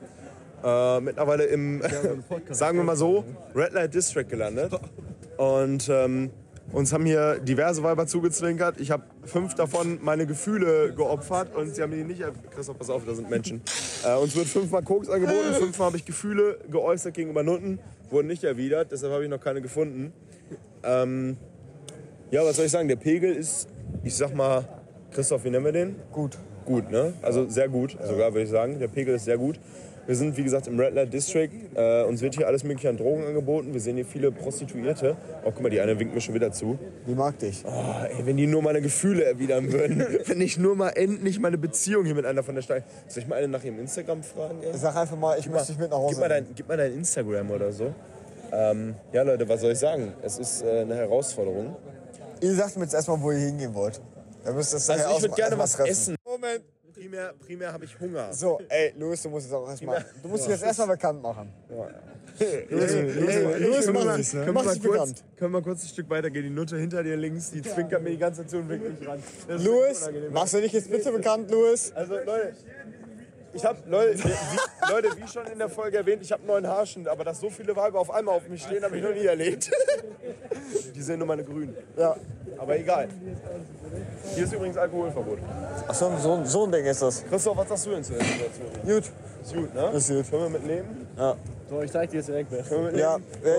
Äh, mittlerweile im, sagen wir mal so, Red Light District gelandet. Und ähm, uns haben hier diverse Weiber zugezwinkert. Ich habe fünf davon meine Gefühle geopfert und sie haben die nicht. Christoph, pass auf, da sind Menschen. Äh, uns wird fünfmal Koks angeboten, fünfmal habe ich Gefühle geäußert gegenüber Nutten, wurden nicht erwidert, deshalb habe ich noch keine gefunden. Ähm, ja, was soll ich sagen? Der Pegel ist, ich sag mal, Christoph, wie nennen wir den? Gut. Gut, ne? Also sehr gut, sogar würde ich sagen. Der Pegel ist sehr gut. Wir sind, wie gesagt, im Red Light District. Äh, uns wird hier alles mögliche an Drogen angeboten. Wir sehen hier viele Prostituierte. Oh, guck mal, die eine winkt mir schon wieder zu. Die mag dich. Oh, ey, wenn die nur meine Gefühle erwidern würden. wenn ich nur mal endlich meine Beziehung hier mit einer von der Stein. Soll ich mal eine nach ihrem Instagram fragen? Ey? Sag einfach mal, ich möchte dich mit nach Hause Gib mal, dein, gib mal dein Instagram oder so. Ähm, ja, Leute, was soll ich sagen? Es ist äh, eine Herausforderung. Ihr sagt mir jetzt erstmal, wo ihr hingehen wollt. Ihr müsst das Also ich würde gerne was essen. Moment. Primär, primär habe ich Hunger. So, ey, Louis, du musst jetzt auch erstmal. Du musst dich jetzt erstmal bekannt machen. Mach mal- dich, ne? können wir Mach mal dich kurz- bekannt. Können wir kurz ein Stück weiter gehen? Die Nutte hinter dir links, die zwinkert mir die ganze Zeit mich ran. Unangenehm. machst du dich jetzt bitte bekannt, Louis? Also Leute, ich habe Leute, wie, Leute, wie schon in der Folge erwähnt, ich habe neuen Haarschnitt, aber dass so viele Weiber auf einmal auf mich stehen, habe ich noch nie erlebt. Die sehen nur meine Grünen. Ja. Aber egal. Hier ist übrigens Alkoholverbot. Ach so, so, so ein Ding ist das. Christoph, was sagst du denn zu der Situation? Gut. Ist gut, ne? Ist gut. Können wir mitleben? Ja. So, ich zeig dir jetzt direkt wer. Können wir? Ja,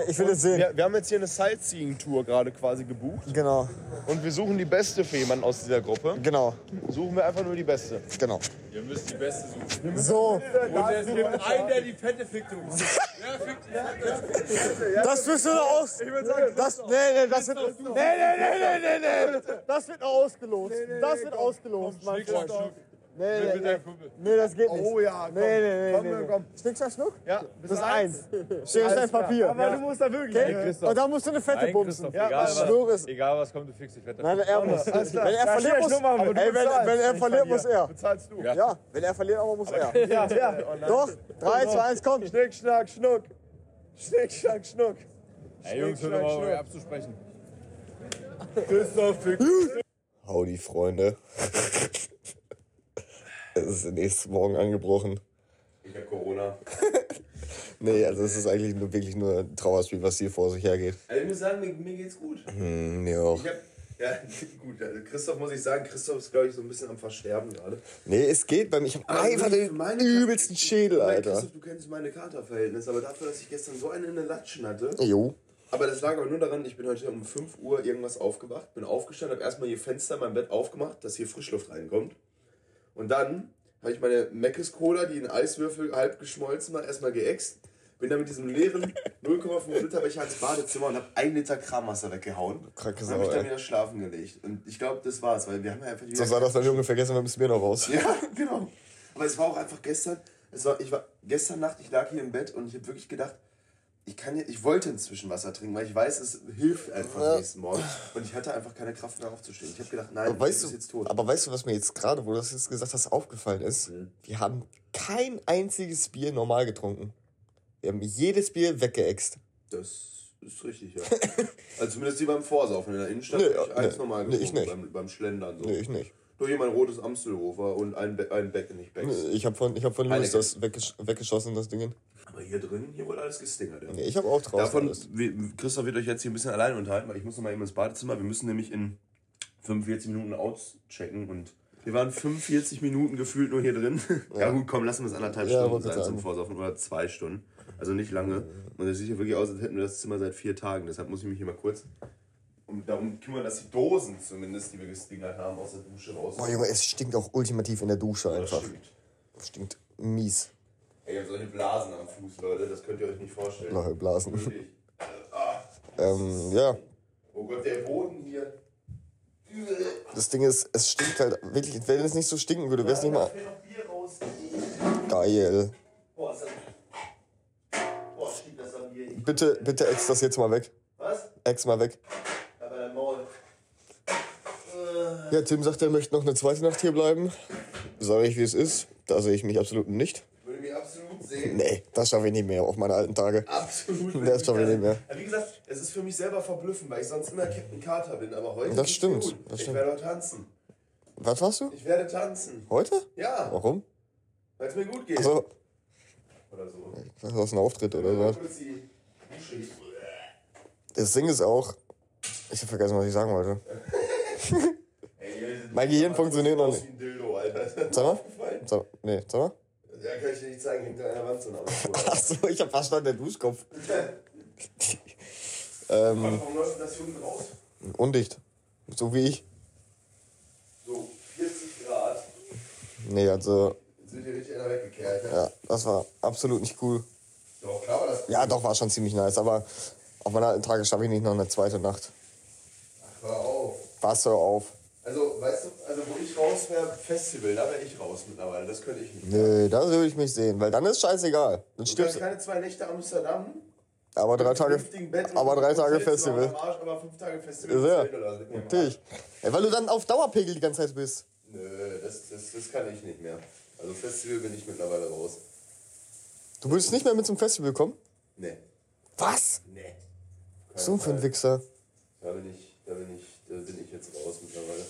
ich will es sehen. Wir, wir haben jetzt hier eine Sightseeing-Tour gerade quasi gebucht Genau, und wir suchen die beste für jemanden aus dieser Gruppe. genau, Suchen wir einfach nur die beste. genau. Ihr müsst die Beste suchen. So, Und es gibt einen, der die fette fickt. Wer fickt die fette? das wirst du noch aus. Ich würde sagen, das, nee, nee, das wird, nee, nee, nee, nee, nee, nee. Das wird noch ausgelost. Das wird ausgelost, mein Freund. Nee, Mit nee, Kumpel. nee, das geht nicht. Oh ja, komm. Nee, nee, nee, komm, nee, nee. komm. Schnick, schnack, schnuck? Ja, Das ist eins. Steht auf dein Papier. Aber du musst da wirklich. Okay? Christoph. Und da musst du eine fette Nein, bumsen. Ja, egal, was egal was kommt, du fickst dich fett. Nein, er muss. Alles klar. Wenn er Ja, verliert, muss, ey, wenn, er verliert, muss er. Bezahlst du. Ja, wenn er verliert, aber muss er. Ja, ja. Doch, 3, 2, 1, komm. Schnick, schnack, schnuck. Schnick, schnack, schnuck. Ey, Jungs, hört Schnick, mal abzusprechen. Christoph, fick. Howdy, Freunde. Es ist der nächste Morgen angebrochen. Ich hab Corona. Nee, also es ist eigentlich nur, wirklich nur ein Trauerspiel, was hier vor sich hergeht. Also ich muss sagen, mir, mir geht's gut. Hm, mir auch. Ich hab, ja, gut. Also Christoph muss ich sagen, Christoph ist, glaube ich, so ein bisschen am Versterben gerade. Nee, es geht bei mir. Ich habe einfach den meine- übelsten Schädel, Weil, Alter. Christoph, du kennst meine Katerverhältnisse, aber dafür, dass ich gestern so einen in den Latschen hatte. Jo. Aber das lag aber nur daran, ich bin heute um 5 Uhr irgendwas aufgewacht, bin aufgestanden, habe erstmal hier Fenster in meinem Bett aufgemacht, dass hier Frischluft reinkommt. Und dann habe ich meine Meckes Cola, die in Eiswürfel halb geschmolzen war, erstmal geäxt. Bin dann mit diesem leeren 0,5 Liter Becher ins Badezimmer und habe ein Liter Kramwasser weggehauen. Kranke und Sau, habe mich dann wieder schlafen gelegt. Und ich glaube, das war's, weil wir haben ja einfach So sah das dann Junge vergessen, wir müssen mir noch raus. ja, genau. Aber es war auch einfach gestern, es war, ich war gestern Nacht, ich lag hier im Bett und ich habe wirklich gedacht, ich kann ja, ich wollte inzwischen Wasser trinken, weil ich weiß, es hilft einfach Ja. nächsten Morgen. Und ich hatte einfach keine Kraft mehr aufzustehen. Ich habe gedacht, nein, Aber weißt, du jetzt tot. aber weißt du, was mir jetzt gerade, wo du das jetzt gesagt hast, aufgefallen ist? Wir haben kein einziges Bier normal getrunken. Wir haben jedes Bier weggeext. das ist richtig, ja. also zumindest die beim Vorsaufen in der Innenstadt. Hab ich eins normal nee, ich getrunken, nicht. Beim, beim Schlendern so. Nee, ich nicht. Nur mein rotes Amstelhofer und ein, Be ein Beck, nicht Becks. Ich habe von, ich hab von Louis das weggesch weggeschossen, das Ding. Aber hier drin, hier wurde alles gestingert. Ja. Nee, ich habe auch draußen Davon, alles. Christoph wird euch jetzt hier ein bisschen allein unterhalten, weil ich muss noch mal eben ins Badezimmer. Wir müssen nämlich in 45 Minuten auschecken und wir waren 45 Minuten gefühlt nur hier drin. Ja, gut, komm, lassen wir es anderthalb Ja, Stunden sein zum Vorsaufen oder zwei Stunden. Also nicht lange. Und es sieht hier wirklich aus, als hätten wir das Zimmer seit vier Tagen. Deshalb muss ich mich hier mal kurz um, darum kümmern, dass die Dosen zumindest, die wir gestingert haben, aus der Dusche raus. Boah, Junge, es stinkt auch ultimativ in der Dusche Das einfach. stimmt. Stinkt mies. Ey, ihr habt solche Blasen am Fuß, Leute. Das könnt ihr euch nicht vorstellen. Lache Blasen. Wirklich. Ah. Ähm, ja, Oh Gott, der Boden hier. das Ding ist, es stinkt halt wirklich, wenn es nicht so stinken würde, wäre es nicht mal geil. Boah, ist das. Boah, stinkt das an Bier. Bitte, bitte ex das jetzt mal weg. Was? Ex mal weg. Aber dein Maul. Ja, Tim sagt, er möchte noch eine zweite Nacht hier bleiben. Sage ich, wie es ist. Da sehe ich mich absolut nicht. Würde mich absolut sehen. Nee, das schaffe ich nicht mehr auf meine alten Tage. Absolut. Das schaffe ich nicht mehr. Ja, Wie gesagt, es ist für mich selber verblüffend, weil ich sonst immer Captain Carter bin. Aber heute. Das stimmt, gut. das ich stimmt. werde heute tanzen. Was warst du? Ich werde tanzen. Heute? Ja, Warum? weil es mir gut geht. Also, Oder so. was ist ein Auftritt oder Dusche. Das Ding ist auch. Ich habe vergessen, was ich sagen wollte. Mein Gehirn funktioniert noch nicht. Wie ein Dildo, Alter. Sag mal. So, nee, sag mal. Ja, kann ich dir nicht zeigen, hinter einer Wand so eine Achso, ich hab verstanden, der Duschkopf. ähm, Warum läuft das hier unten raus? undicht. So wie ich. So 40 Grad. Nee, also, Jetzt sind hier richtig einer weggekehrt. Ne? ja, das war absolut nicht cool. Doch, klar war das. Ja, doch, war schon ziemlich nice, aber auf meine alten Tage schaffe ich nicht noch eine zweite Nacht. Hör auf. Pass doch auf. Also, weißt du, also wo ich raus wäre, Festival, da wäre ich raus mittlerweile. Das könnte ich nicht. Nee, da würde ich mich sehen, weil dann ist scheißegal. Dann Du stirbst du. keine zwei Nächte Amsterdam. Aber drei Tage, aber drei Tage Festival. am Arsch, aber fünf Tage Festival. Ja, natürlich. Ey, weil du dann auf Dauerpegel die ganze Zeit bist. Nö, das, das, das kann ich nicht mehr. Also Festival bin ich mittlerweile raus. Du würdest nicht mehr mit zum Festival kommen? Nee. Was? Nee. So für ein Wichser. Da bin ich, da bin ich, da bin ich jetzt raus mittlerweile.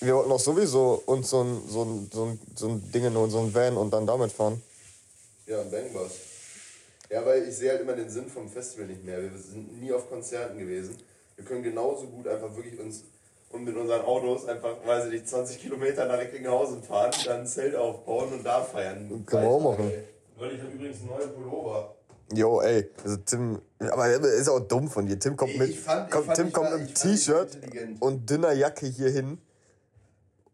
Wir wollten doch sowieso uns so ein, so ein, so ein, so ein Ding und so ein Van und dann damit fahren. Ja, ein Bangbus. Ja, weil ich sehe halt immer den Sinn vom Festival nicht mehr. Wir sind nie auf Konzerten gewesen. Wir können genauso gut einfach wirklich uns und mit unseren Autos einfach, weiß ich nicht, 20 Kilometer nach Recklinghausen fahren, dann ein Zelt aufbauen und da feiern. Können wir auch machen. Leute, ich habe übrigens einen neuen Pullover. Jo, ey, also Tim, aber er ist auch dumm von dir. Tim kommt Ich mit, fand- ich kommt, fand, Tim kommt war- mit war T-Shirt und dünner Jacke hier hin.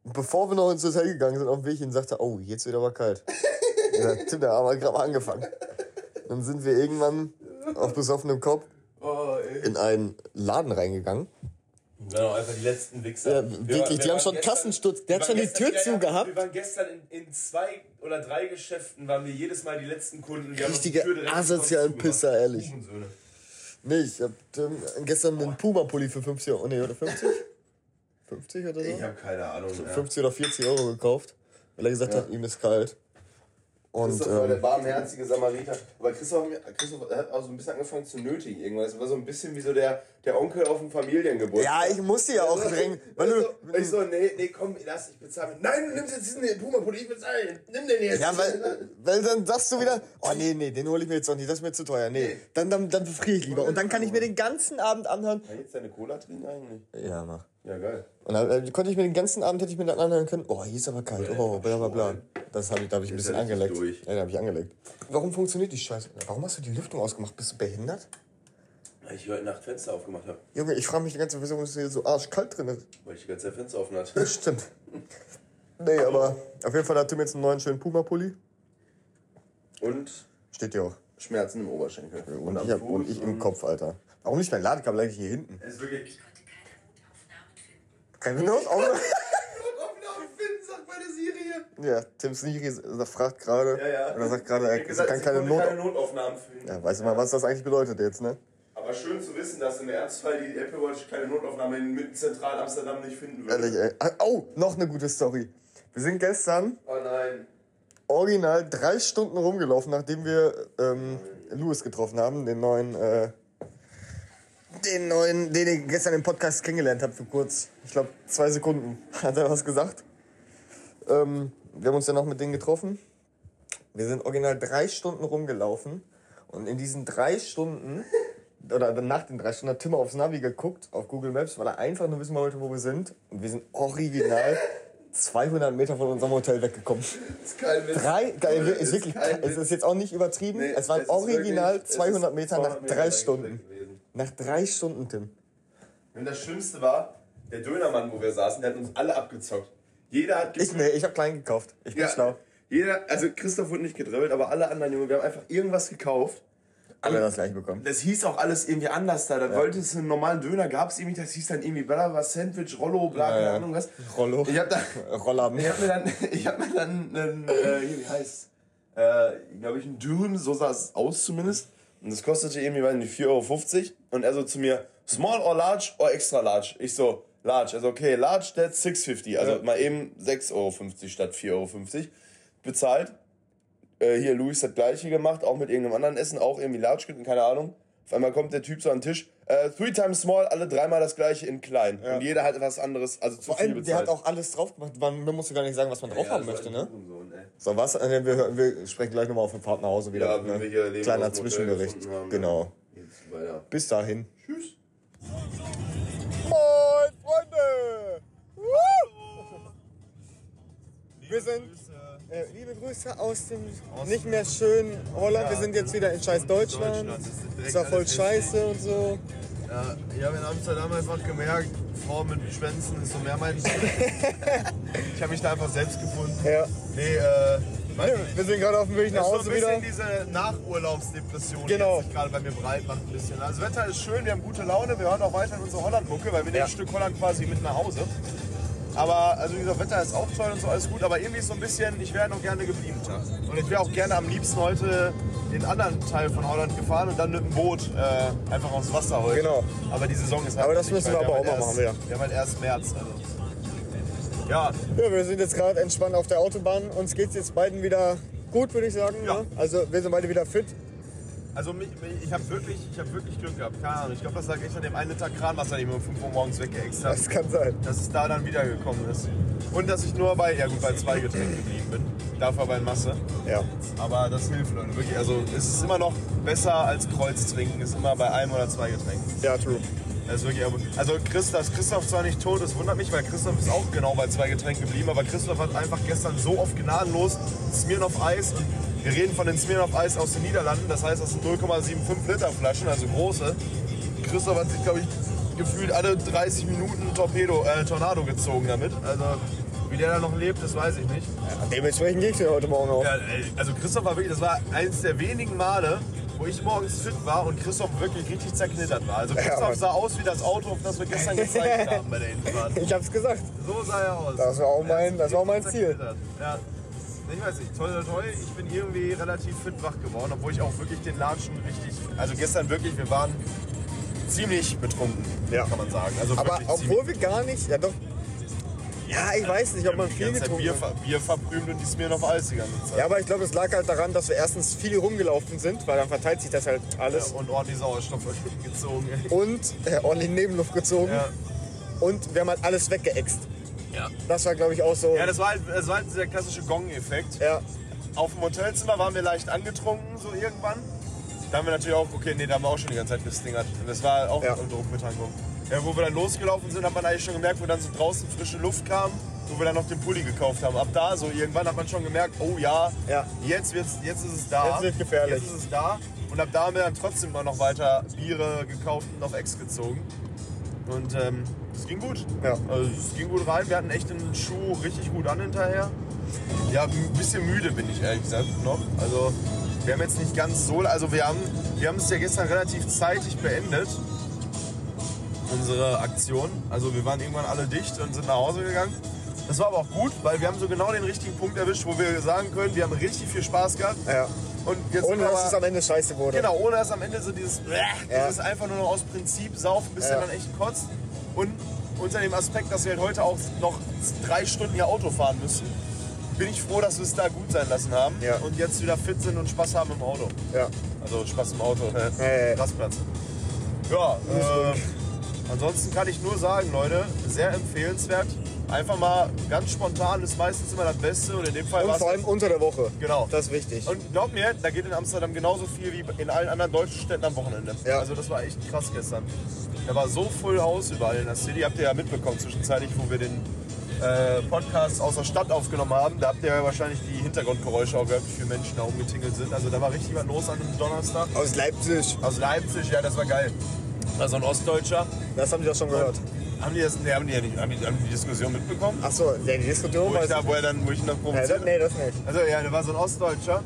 Bevor wir noch ins Hotel gegangen sind, auf dem Weg hin, sagte er, oh, jetzt wird aber kalt. ja, Tim, der haben wir gerade mal angefangen. Dann sind wir irgendwann auf besoffenem Kopf Oh, in einen Laden reingegangen. Wir auch einfach die letzten Wichser. Ja, Wir wirklich, die haben schon gestern- Kassensturz. Der wir hat schon waren die Tür gestern- ja, zugehabt. Wir waren gestern in, in zwei oder drei Geschäften, waren wir jedes Mal die letzten Kunden. Die Richtige asozialen. Pisser, ehrlich. Nee, ich hab ähm, gestern einen Puma-Pulli für 50 Euro, nee, oder 50? 50 oder so? Ich habe keine Ahnung. Ja. 50 oder 40 Euro gekauft, weil er gesagt hat, ihm ist kalt. Und Christoph war der ähm, barmherzige Samariter. Aber Christoph, Christoph hat auch so ein bisschen angefangen zu nötigen irgendwas. Es war so ein bisschen wie so der, der Onkel auf dem Familiengeburtstag. ja, ich musste ja auch drängen, weil ich, du, so, ich so, nee, nee, komm, lass, ich bezahle. Nein, du nimmst jetzt diesen Puma-Pulli, ich bezahle. Nimm den jetzt. ja, weil, weil dann sagst du wieder, oh nee, nee, den hole ich mir jetzt noch nicht, das ist mir zu teuer, nee, dann, dann, dann befriere ich lieber und dann kann ich mir den ganzen Abend anhören. Kann ich jetzt deine Cola trinken eigentlich? Ja, mach. Ja, geil. Und dann äh, konnte ich mir den ganzen Abend, hätte ich mir dann anhören können, oh, hier ist aber kalt, oh, bla bla bla. Das habe ich, da habe ich ein bisschen angeleckt. durch. Ja, da habe ich angeleckt. Warum funktioniert die Scheiße? Warum hast du die Lüftung ausgemacht? Bist du behindert? Weil ich heute Nacht Fenster aufgemacht habe. Junge, ich frage mich die ganze Zeit, wieso ist hier so arschkalt drin ist. Weil ich die ganze Zeit Fenster offen hatte. Stimmt. Nee, aber auf jeden Fall hat Tim jetzt einen neuen schönen Puma-Pulli. Und Steht hier auch. Schmerzen im Oberschenkel. Und, am ich, hab, und ich im Kopf, Alter. Warum nicht mein Ladekabel eigentlich hier hinten? Es ist wirklich. Keine Notaufnahme? Aufnahme finden, sagt meine Siri. ja, Tim Siri s- fragt gerade. Ja, ja. Oder sagt gerade, er gesagt, kann keine Not. keine Notaufnahmen finden. Ja, weißt du mal, was das eigentlich bedeutet jetzt, ne? Aber schön zu wissen, dass im Ernstfall die Apple Watch keine Notaufnahme in zentral Amsterdam nicht finden würde. Ehrlich, ey. Oh, noch eine gute Story. Wir sind gestern Oh nein. original drei Stunden rumgelaufen, nachdem wir ähm, Louis getroffen haben, den neuen, äh, den neuen, den ich gestern im Podcast kennengelernt habe für kurz, ich glaube zwei Sekunden, hat er was gesagt. Ähm, wir haben uns dann noch mit denen getroffen. Wir sind original drei Stunden rumgelaufen und in diesen drei Stunden oder nach den drei Stunden hat Tim aufs Navi geguckt, auf Google Maps, weil er einfach nur wissen wollte, wo wir sind. Und wir sind original 200 Meter von unserem Hotel weggekommen. Das ist kein Witz. Drei, geil, Das ist wirklich, es ist jetzt auch nicht übertrieben. Nee, es waren ist original wirklich- es 200 ist Meter nach 200 Meter drei Stunden. Nach drei Stunden, Tim. Und das Schlimmste war, der Dönermann, wo wir saßen, der hat uns alle abgezockt. Jeder hat Ich, nee, ich habe klein gekauft. Ich bin schlau. Jeder, also Christoph wurde nicht gedribbelt, aber alle anderen Junge, wir haben einfach irgendwas gekauft. Alle das gleiche bekommen. Das hieß auch alles irgendwie anders da. Da wollte es einen normalen Döner, gab es irgendwie, das hieß dann irgendwie bla was Sandwich, Rollo, bla, keine ja. Ahnung was. Rollo. Ich hab da, Roller ich hab mir dann, ich hab mir dann, einen, äh, hier, wie heißt, äh, glaube ich, ein Dürüm, so sah es aus zumindest. Und das kostete irgendwie, weiß nicht, 4,50 Euro. Und er so zu mir, small or large or extra large? Ich so, large. Also okay, large, that's 6,50. Also mal eben 6,50 Euro statt 4,50 Euro. Bezahlt. Äh, hier, Luis hat gleiche gemacht, auch mit irgendeinem anderen Essen, auch irgendwie large, keine Ahnung. Auf einmal kommt der Typ so an den Tisch. Äh, three times small, alle dreimal das gleiche in klein. Und jeder hat was anderes, also zu Vor viel allem, der bezahlt. hat auch alles drauf gemacht. Man, man musste gar nicht sagen, was man drauf haben Ja, möchte, so ein ne? Ey. So, was? Äh, Wir, wir sprechen gleich nochmal auf dem Fahrt nach Hause wieder. Ja, wenn ne? wir hier Leben Kleiner Zwischenbericht. haben, genau. ja. Jetzt weiter. Bis dahin. Tschüss. Moin, Freunde! Wir sind, äh, liebe Grüße aus dem nicht mehr schönen Holland. Wir sind jetzt wieder in scheiß Deutschland. Deutschland, das ist direkt Ist ja voll scheiße und so. Ja, ich habe in Amsterdam einfach gemerkt, Frauen mit Schwänzen ist so mehr mein Stil. ich habe mich da einfach selbst gefunden. Ja. Nee, äh, mein, Wir sind gerade auf dem Weg nach das ist so ein Hause bisschen wieder. diese Nachurlaubsdepression, Genau. die sich gerade bei mir breit macht ein bisschen. Also das Wetter ist schön, wir haben gute Laune, wir hören auch weiterhin unsere Holland-Mucke, weil wir nehmen Ja. ein Stück Holland quasi mit nach Hause. Aber also wie gesagt, Wetter ist auch toll und so alles gut, aber irgendwie ist so ein bisschen, ich wäre noch gerne geblieben. Und ich wäre auch gerne am liebsten heute den anderen Teil von Holland gefahren und dann mit dem Boot äh, einfach aufs Wasser heute. Genau. Aber die Saison ist halt Aber das müssen wir aber auch mal machen wieder. Wir haben halt erst März. Also. Ja, Ja, wir sind jetzt gerade entspannt auf der Autobahn. Uns geht's jetzt beiden wieder gut, würde ich sagen. Ja. Ne? Also wir sind beide wieder fit. Also mich, mich, ich habe wirklich, ich hab wirklich Glück gehabt. Keine Ahnung. Ich glaube, das lag echt an dem einen Liter Kranwasser, den ich mir um 5 Uhr morgens weggeext habe. Das kann sein. Dass es da dann wiedergekommen ist. Und dass ich nur bei, ja gut, bei zwei Getränken geblieben bin. Dafür bei Masse. Ja. Aber das hilft Leute, wirklich. Also es ist immer noch besser als Kreuz trinken. Ist immer bei einem oder zwei Getränken. Ja, true. Das ist wirklich, also Christ, dass Christoph zwar nicht tot ist, wundert mich, weil Christoph ist auch genau bei zwei Getränken geblieben. Aber Christoph hat einfach gestern so oft gnadenlos Smirnoff Eis und wir reden von den Smirnoff Eis aus den Niederlanden. Das heißt, das sind 0,75 Liter Flaschen, also große. Christoph hat sich, glaube ich, gefühlt alle 30 Minuten Torpedo, äh, Tornado gezogen damit. Also wie der da noch lebt, das weiß ich nicht. Dementsprechend geht's dir heute Morgen auch. Ja, ey, also Christoph war wirklich, das war eines der wenigen Male, wo ich morgens fit war und Christoph wirklich richtig zerknittert war. Also Ja, Christoph Mann. sah aus wie das Auto, auf das wir gestern gezeigt haben bei der Hinfahrt. Ich hab's gesagt. So sah er aus. Das war auch mein- das war auch mein Ziel. Ja. Ich weiß nicht, toll, toll, toll. Ich bin irgendwie relativ fit wach geworden, obwohl ich auch wirklich den Latschen richtig. Also gestern wirklich, wir waren ziemlich betrunken, Ja. kann man sagen. Also Aber obwohl wir gar nicht, ja doch. Ja, ich weiß nicht, ob man viel getrunken Bier, hat. Bier verbrümt und die Smirnoff Eis die ganze Zeit. Ja, aber ich glaube, es lag halt daran, dass wir erstens viel rumgelaufen sind, weil dann verteilt sich das halt alles. und ordentlich Sauerstoff gezogen. Und äh, ordentlich Nebenluft gezogen. Ja. Und wir haben halt alles weggeext. Ja. Das war, glaube ich, auch so. Ja, das war halt, das war halt dieser klassische Gong-Effekt. ja. Auf dem Hotelzimmer waren wir leicht angetrunken, so irgendwann. Da haben wir natürlich auch, okay, nee, da haben wir auch schon die ganze Zeit gestingert. Und das war auch Ja. eine Druckbetankung. Ja, wo wir dann losgelaufen sind, hat man eigentlich schon gemerkt, wo dann so draußen frische Luft kam, wo wir dann noch den Pulli gekauft haben. Ab da, so irgendwann hat man schon gemerkt, oh ja, Ja. jetzt, wird's, jetzt ist es da. Jetzt wird gefährlich. Jetzt ist es da. Und ab da haben wir dann trotzdem mal noch weiter Biere gekauft und auf Ex gezogen. Und ähm, es ging gut. Ja. Also es ging gut rein. Wir hatten echt den Schuh richtig gut an hinterher. Ja, ein bisschen müde bin ich ehrlich gesagt noch. Also wir haben jetzt nicht ganz so, also wir haben, wir haben es ja gestern relativ zeitig beendet, unsere Aktion. Also wir waren irgendwann alle dicht und sind nach Hause gegangen. Das war aber auch gut, weil wir haben so genau den richtigen Punkt erwischt, wo wir sagen können, wir haben richtig viel Spaß gehabt. ja. Und jetzt Ohne dass es am Ende scheiße wurde. Genau, ohne dass am Ende so dieses, Ja. dieses einfach nur noch aus Prinzip saufen, bis Ja. er dann echt kotzt. Und unter dem Aspekt, dass wir halt heute auch noch drei Stunden hier Auto fahren müssen, bin ich froh, dass wir es da gut sein lassen haben Ja. und jetzt wieder fit sind und Spaß haben im Auto. Ja. Also Spaß im Auto. Rastplatz. Ja, äh, ansonsten kann ich nur sagen, Leute, sehr empfehlenswert. Einfach mal ganz spontan ist meistens immer das Beste und in dem Fall Und vor allem unter der Woche. Genau. Das ist wichtig. und glaub mir, da geht in Amsterdam genauso viel wie in allen anderen deutschen Städten am Wochenende. Ja. Also das war echt krass gestern. Da war so Full House überall in der City. Habt ihr ja mitbekommen zwischenzeitlich, wo wir den äh, Podcast aus der Stadt aufgenommen haben. Da habt ihr ja wahrscheinlich die Hintergrundgeräusche auch gehört, wie viele Menschen da umgetingelt sind. Also da war richtig was los an einem Donnerstag. Aus Leipzig. Aus Leipzig, ja, das war geil. War so ein Ostdeutscher. Das haben die doch schon gehört. Haben die das, nee, haben die, ja nicht, haben die, haben die Diskussion mitbekommen? Achso, ja, die Diskussion Wo ich, da, wo er dann, wo ich ihn Nee, provoziert das, nee, das nicht. Also ja, der war so ein Ostdeutscher.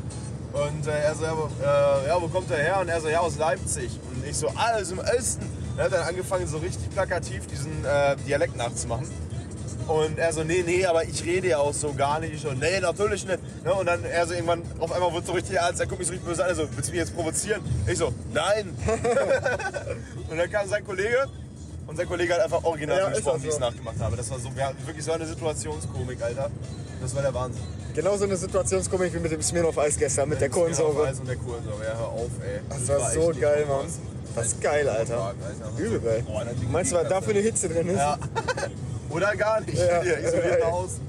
Und äh, er so, ja, wo, äh, ja, wo kommt er her? Und er so, ja, aus Leipzig. Und ich so, ist im Osten. Er hat dann angefangen, so richtig plakativ diesen äh, Dialekt nachzumachen. Und er so, nee, nee, aber ich rede ja auch so gar nicht. Ich so, nee, natürlich nicht. Ne? Und dann er so irgendwann, auf einmal wird so richtig ernst, er guckt mich so richtig böse an, er so, willst du mich jetzt provozieren? Ich so, nein. und dann kam sein Kollege und sein Kollege hat einfach original Ja, so gesprochen, das wie ich es so. nachgemacht habe. Das war so, wir hatten wirklich so eine Situationskomik, Alter. Das war der Wahnsinn. Genau so eine Situationskomik wie mit dem Smirnoff Eis gestern, mit der Kohlensäure. Eis und der Kohlensäure, ja, hör auf, ey. Das war so echt geil, Mann. Das ist geil, Alter. Übel geil. Die Meinst du, was dafür eine Hitze drin ist? Ja. Oder gar nicht. Ja. Hier, isoliert nach außen.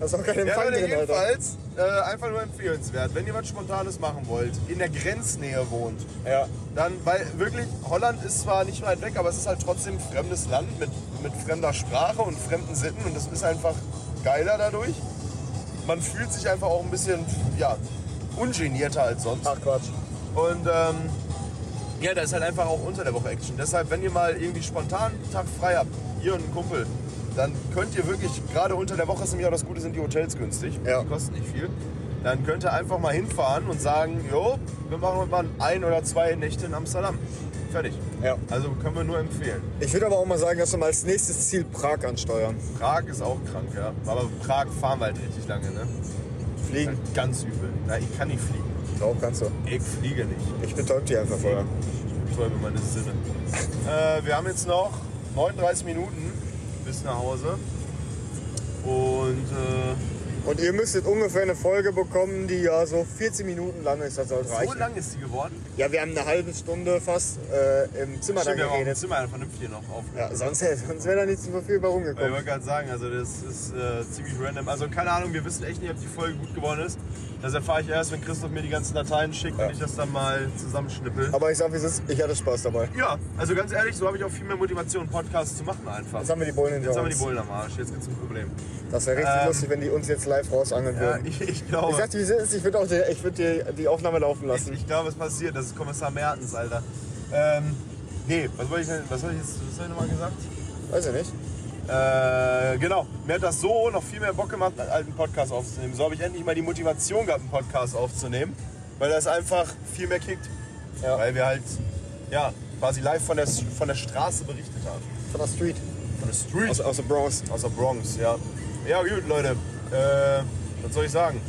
Da ist auch kein Ja, Empfang Leute, drin, jedenfalls äh, einfach nur empfehlenswert. Wenn ihr was Spontanes machen wollt, in der Grenznähe wohnt, Ja. dann, weil wirklich, Holland ist zwar nicht weit weg, aber es ist halt trotzdem ein fremdes Land mit, mit fremder Sprache und fremden Sitten und das ist einfach geiler dadurch. Man fühlt sich einfach auch ein bisschen, ja, ungenierter als sonst. Ach Quatsch. Und ähm, ja, da ist halt einfach auch unter der Woche Action. Deshalb, wenn ihr mal irgendwie spontan einen Tag frei habt, ihr und ein Kumpel, dann könnt ihr wirklich, gerade unter der Woche ist nämlich auch das Gute, sind die Hotels günstig. Ja. Die kosten nicht viel. Dann könnt ihr einfach mal hinfahren und sagen, jo, wir machen mal ein oder zwei Nächte in Amsterdam. Fertig. Ja. Also können wir nur empfehlen. Ich würde aber auch mal sagen, dass wir mal als nächstes Ziel Prag ansteuern. Prag ist auch krank, ja. Aber Prag fahren wir halt richtig lange, ne? Fliegen. Ganz übel. Na, ich kann nicht fliegen. Auch kannst du. Ich fliege nicht. Ich betäub die einfach vorher. Träume meines Sinne. äh, wir haben jetzt noch 39 Minuten bis nach Hause. Und äh, Und ihr müsstet ungefähr eine Folge bekommen, die ja so 14 Minuten lang ist. Das sollte so reichen. lang ist die geworden. Ja, wir haben eine halbe Stunde fast äh, im Zimmer Stimmt, wir haben auch im geredet. Zimmer vernünftig noch aufgenommen. Ja, sonst, sonst wäre da nichts so viel bei Ich rumgekommen. wollte gerade sagen, also das ist äh, ziemlich random. Also keine Ahnung, wir wissen echt nicht, ob die Folge gut geworden ist. Das erfahre ich erst, wenn Christoph mir die ganzen Dateien schickt Ja. und ich das dann mal zusammenschnippel. Aber ich sag, wie es ist, ich hatte Spaß dabei. Ja, also ganz ehrlich, so habe ich auch viel mehr Motivation, Podcasts zu machen einfach. Jetzt haben wir die Bullen hinter Jetzt haben wir die. Bullen am Arsch, jetzt gibt's ein Problem. Das wäre richtig Ähm, lustig, wenn die uns jetzt live rausangeln Ja, würden. ich, ich glaube. Ich sag dir, wie es ist, ich würde auch die, ich würd die, die Aufnahme laufen lassen. Ich glaube, es passiert. Das ist Kommissar Mertens, Alter. Ähm, nee, was wollte ich denn, was habe ich jetzt, was habe ich nochmal gesagt? Weiß ich nicht. Äh, genau. Mir hat das so noch viel mehr Bock gemacht, einen alten Podcast aufzunehmen. So habe ich endlich mal die Motivation gehabt, einen Podcast aufzunehmen. Weil das einfach viel mehr kickt. Ja. Weil wir halt, ja, quasi live von der, von der Straße berichtet haben. Von der Street. Von der Street. Aus, aus der Bronx. Aus der Bronx, ja. Ja, gut, Leute. Äh, was soll ich sagen?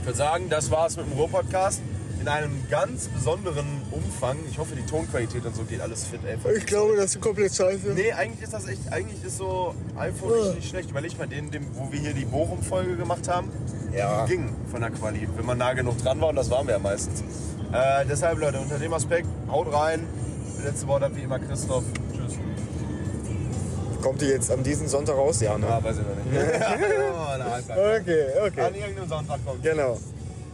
Ich würde sagen, das war's mit dem Ruhr-Podcast. In einem ganz besonderen Umfang. Ich hoffe, die Tonqualität und so geht alles fit, ey. Ich glaube, das ist komplett scheiße. Nee, eigentlich ist das echt, eigentlich ist so iPhone nicht, nicht schlecht. Überleg mal, den, dem, wo wir hier die Bochum-Folge gemacht haben, Ja. die ging von der Quali, wenn man nah genug dran war und das waren wir ja meistens. Äh, deshalb, Leute, unter dem Aspekt, haut rein. Letzte Wort hat wie immer Christoph. Tschüss. Kommt die jetzt am diesen Sonntag raus? Ja, ne? Ah, weiß ich noch nicht. ja, na, halt, halt. Okay, An okay. irgendeinem Sonntag kommt Genau.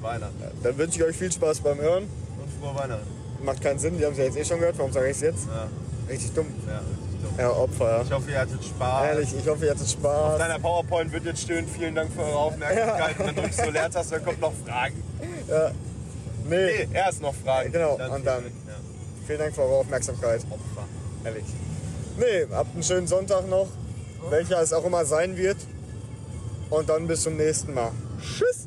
Weihnachten. Dann wünsche ich euch viel Spaß beim Hören. Und frohe Weihnachten. Macht keinen Sinn, die haben es ja jetzt eh schon gehört. Warum sage ich es jetzt? Ja, Richtig dumm. ja, richtig dumm. Ja, Opfer, Ich ja. hoffe, ihr hattet Spaß. Ehrlich, ich hoffe, ihr hattet Auf Spaß. deiner PowerPoint wird jetzt stehen, vielen Dank für eure Aufmerksamkeit. Und dann drückst du Leertaste, dann kommt noch Fragen. Nee, Nee, erst noch Fragen. Genau, und dann- Dank. Ja. vielen Dank für eure Aufmerksamkeit. Opfer. Ehrlich. Nee, habt einen schönen Sonntag noch. Welcher es auch immer sein wird. Und dann bis zum nächsten Mal. Tschüss.